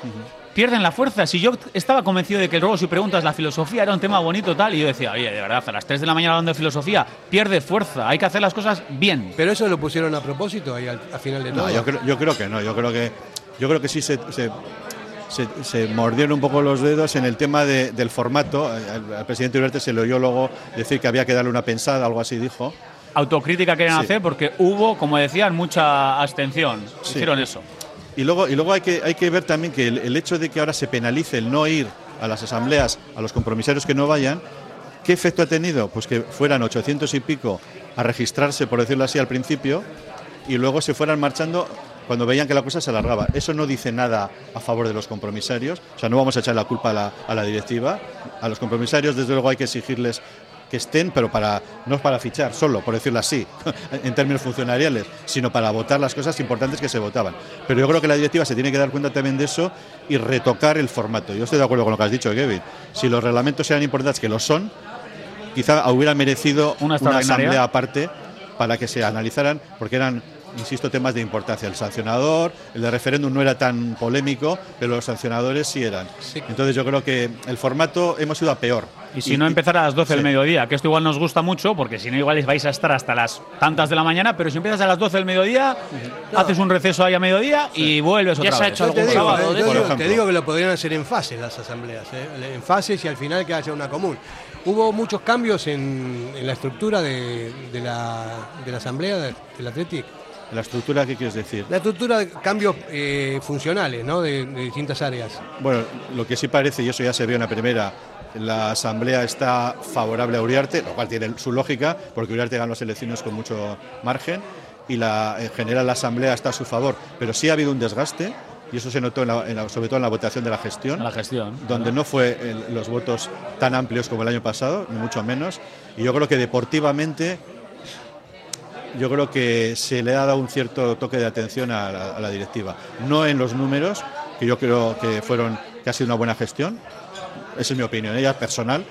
pierden la fuerza. Si yo estaba convencido de que luego si preguntas la filosofía era un tema bonito tal, y yo decía, oye, de verdad, a las 3 de la mañana hablando de filosofía, pierde fuerza. Hay que hacer las cosas bien. Pero eso lo pusieron a propósito ahí al, al final de todo. No, yo creo, yo creo que no. Yo creo que, yo creo que sí se, se, se- se mordieron un poco los dedos en el tema de- del formato. Al, al presidente Uriarte se le oyó luego decir que había que darle una pensada, algo así dijo. Autocrítica quieren Sí. hacer porque hubo, como decían, mucha abstención. Sí. Hicieron eso. Y luego, y luego hay, que, hay que ver también que el, el hecho de que ahora se penalice el no ir a las asambleas, a los compromisarios que no vayan, ¿qué efecto ha tenido? Pues que fueran 800 y pico a registrarse, por decirlo así, al principio, y luego se fueran marchando cuando veían que la cosa se alargaba. Eso no dice nada a favor de los compromisarios, o sea, no vamos a echar la culpa a la, a la directiva. A los compromisarios, desde luego, hay que exigirles que estén, pero para no es para fichar solo, por decirlo así, en términos funcionariales, sino para votar las cosas importantes que se votaban. Pero yo creo que la directiva se tiene que dar cuenta también de eso y retocar el formato. Yo estoy de acuerdo con lo que has dicho, Kevin. Si los reglamentos eran importantes, que lo son, quizá hubiera merecido Una asamblea aparte para que se analizaran, porque eran, insisto, temas de importancia. El sancionador, el de referéndum no era tan polémico, pero los sancionadores sí eran. Entonces yo creo que el formato hemos ido a peor. Y si no empezar a las 12 del mediodía, que esto igual nos gusta mucho, porque si no igual vais a estar hasta las tantas de la mañana, pero si empiezas a las 12 del mediodía, haces un receso ahí a mediodía y vuelves Ya otra se ha vez. hecho te digo, sábado eh, de te que lo podrían hacer en fases las asambleas, eh, en fases y al final que haya una común. Hubo muchos cambios en, en la estructura de, de la, de la asamblea de- del Athletic. La estructura, ¿qué quieres decir? La estructura de cambios eh, funcionales, ¿no? De, de distintas áreas. Bueno, lo que sí parece, y eso ya se vio en la primera, la asamblea está favorable a Uriarte, lo cual tiene su lógica, porque Uriarte ganó las elecciones con mucho margen, y la, en general la asamblea está a su favor, pero sí ha habido un desgaste, y eso se notó en la- en la- sobre todo en la votación de la gestión, La gestión. donde no fue el- los votos tan amplios como el año pasado, ni mucho menos, y yo creo que deportivamente yo creo que se le ha dado un cierto toque de atención a la, directiva. No en los números, que yo creo que fueron que ha sido una buena gestión, esa es mi opinión, ella personal,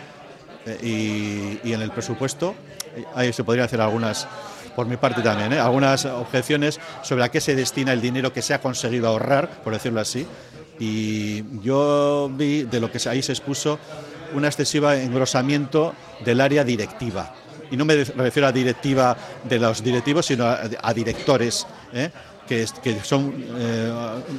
eh, y, en el presupuesto eh, ahí se podrían hacer algunas, por mi parte también, ¿eh? algunas objeciones sobre a qué se destina el dinero que se ha conseguido ahorrar, por decirlo así. Y yo vi de lo que ahí se expuso un excesivo engrosamiento del área directiva. Y no me refiero a directiva de los directivos, sino a, a directores. ¿eh? Que, son eh,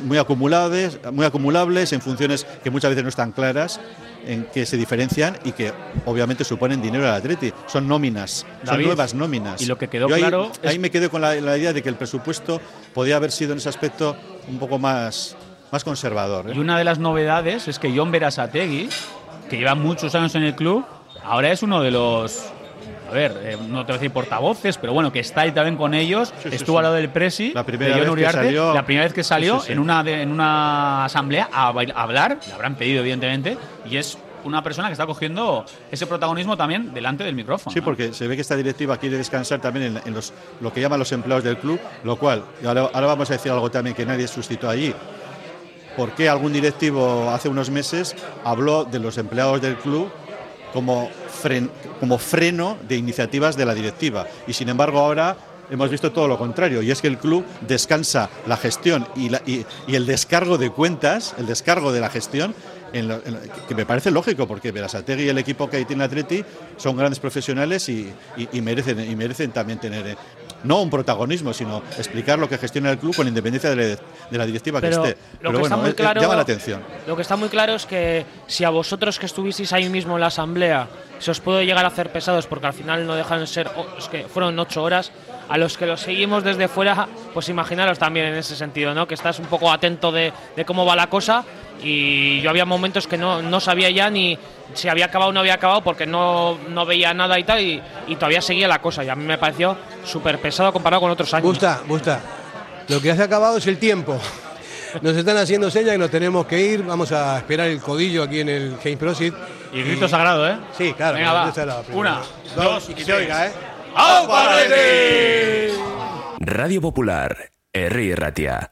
muy, acumulables, muy acumulables en funciones que muchas veces no están claras, en que se diferencian y que obviamente suponen dinero al Atleti. Son nóminas, son nuevas nóminas. y lo que quedó Yo ahí, claro es- ahí me quedé con la, la idea de que el presupuesto podía haber sido en ese aspecto un poco más, más conservador. ¿eh? Y una de las novedades es que John Berasategui, que lleva muchos años en el club, ahora es uno de los. A ver, eh, no te voy a decir portavoces, pero bueno, que está ahí también con ellos. Sí, sí, Estuvo sí. al lado del Presi, La primera de vez que Uriarte, salió- la primera vez que salió. En, una de- en una asamblea a, a hablar, le habrán pedido, evidentemente, y es una persona que está cogiendo ese protagonismo también delante del micrófono. Sí, porque se ve que esta directiva quiere descansar también en, en los, lo que llaman los empleados del club, lo cual, y ahora, ahora vamos a decir algo también que nadie suscitó allí. ¿Por qué algún directivo hace unos meses habló de los empleados del club como, fren- como freno de iniciativas de la directiva? Y sin embargo ahora hemos visto todo lo contrario, y es que el club descansa la gestión y, el descargo de cuentas, el descargo de la gestión, que me parece lógico, porque Berasategui y el equipo que ahí tiene Atleti son grandes profesionales y merecen, y merecen también tener, eh, no un protagonismo, sino explicar lo que gestiona el club con independencia de la, de la directiva Pero que esté. lo Pero que está bueno, muy eh, claro- llama la atención. Lo que está muy claro es que si a vosotros que estuvisteis ahí mismo en la asamblea se os puede llegar a hacer pesados porque al final no dejan de ser, es que fueron ocho horas, a los que los seguimos desde fuera, pues imaginaros también en ese sentido, ¿no? Que estás un poco atento de, de cómo va la cosa y yo había momentos que no, no sabía ya ni si había acabado o no había acabado porque no, no veía nada y tal y, y todavía seguía la cosa y a mí me pareció súper pesado comparado con otros años. Gusta, gusta. Lo que has acabado es el tiempo. Nos están haciendo señas que nos tenemos que ir. Vamos a esperar el codillo aquí en el James Prosit. Y grito sagrado, ¿eh? Sí, claro. Venga, va. Una, dos y que y se oiga, ¿eh? ¡Au! Radio Popular, Herri Ratia.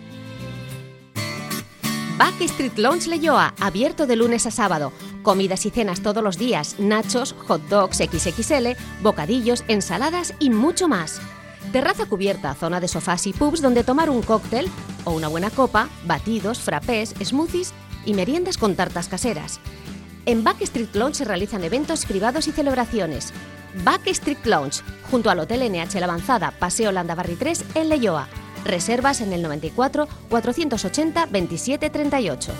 Backstreet Lounge Leyoa, abierto de lunes a sábado. Comidas y cenas todos los días, nachos, hot dogs XXL, bocadillos, ensaladas y mucho más. Terraza cubierta, zona de sofás y pubs donde tomar un cóctel o una buena copa, batidos, frappés, smoothies y meriendas con tartas caseras. En Backstreet Lounge se realizan eventos privados y celebraciones. Backstreet Lounge, junto al Hotel NH La Avanzada, Paseo Landabarri 3 en Leyoa. Reservas en el 94 480 27 38.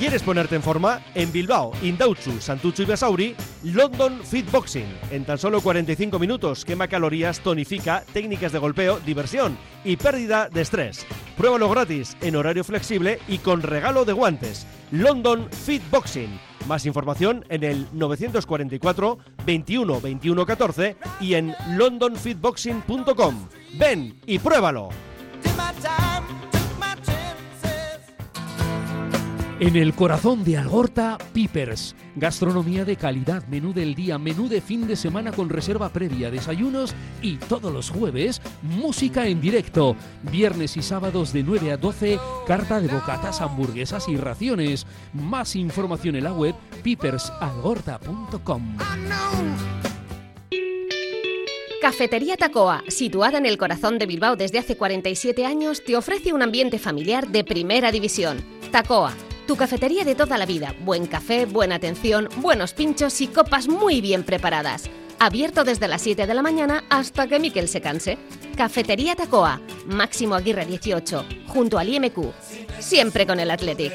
¿Quieres ponerte en forma? En Bilbao, Indautxu, Santucho y Basauri, London Fit Boxing. En tan solo 45 minutos quema calorías, tonifica, técnicas de golpeo, diversión y pérdida de estrés. Pruébalo gratis, en horario flexible y con regalo de guantes. London Fit Boxing. Más información en el 944 21 21 14 y en londonfitboxing.com. Ven y pruébalo. En el corazón de Algorta, Pipers. Gastronomía de calidad, menú del día, menú de fin de semana con reserva previa, desayunos y todos los jueves, música en directo. Viernes y sábados de 9 a 12, carta de bocatas, hamburguesas y raciones. Más información en la web pipersalgorta.com. Cafetería Tacoa, situada en el corazón de Bilbao desde hace 47 años, te ofrece un ambiente familiar de primera división. Tacoa, tu cafetería de toda la vida. Buen café, buena atención, buenos pinchos y copas muy bien preparadas. Abierto desde las 7 de la mañana hasta que Miquel se canse. Cafetería Tacoa, Máximo Aguirre 18, junto al IMQ. Siempre con el Athletic.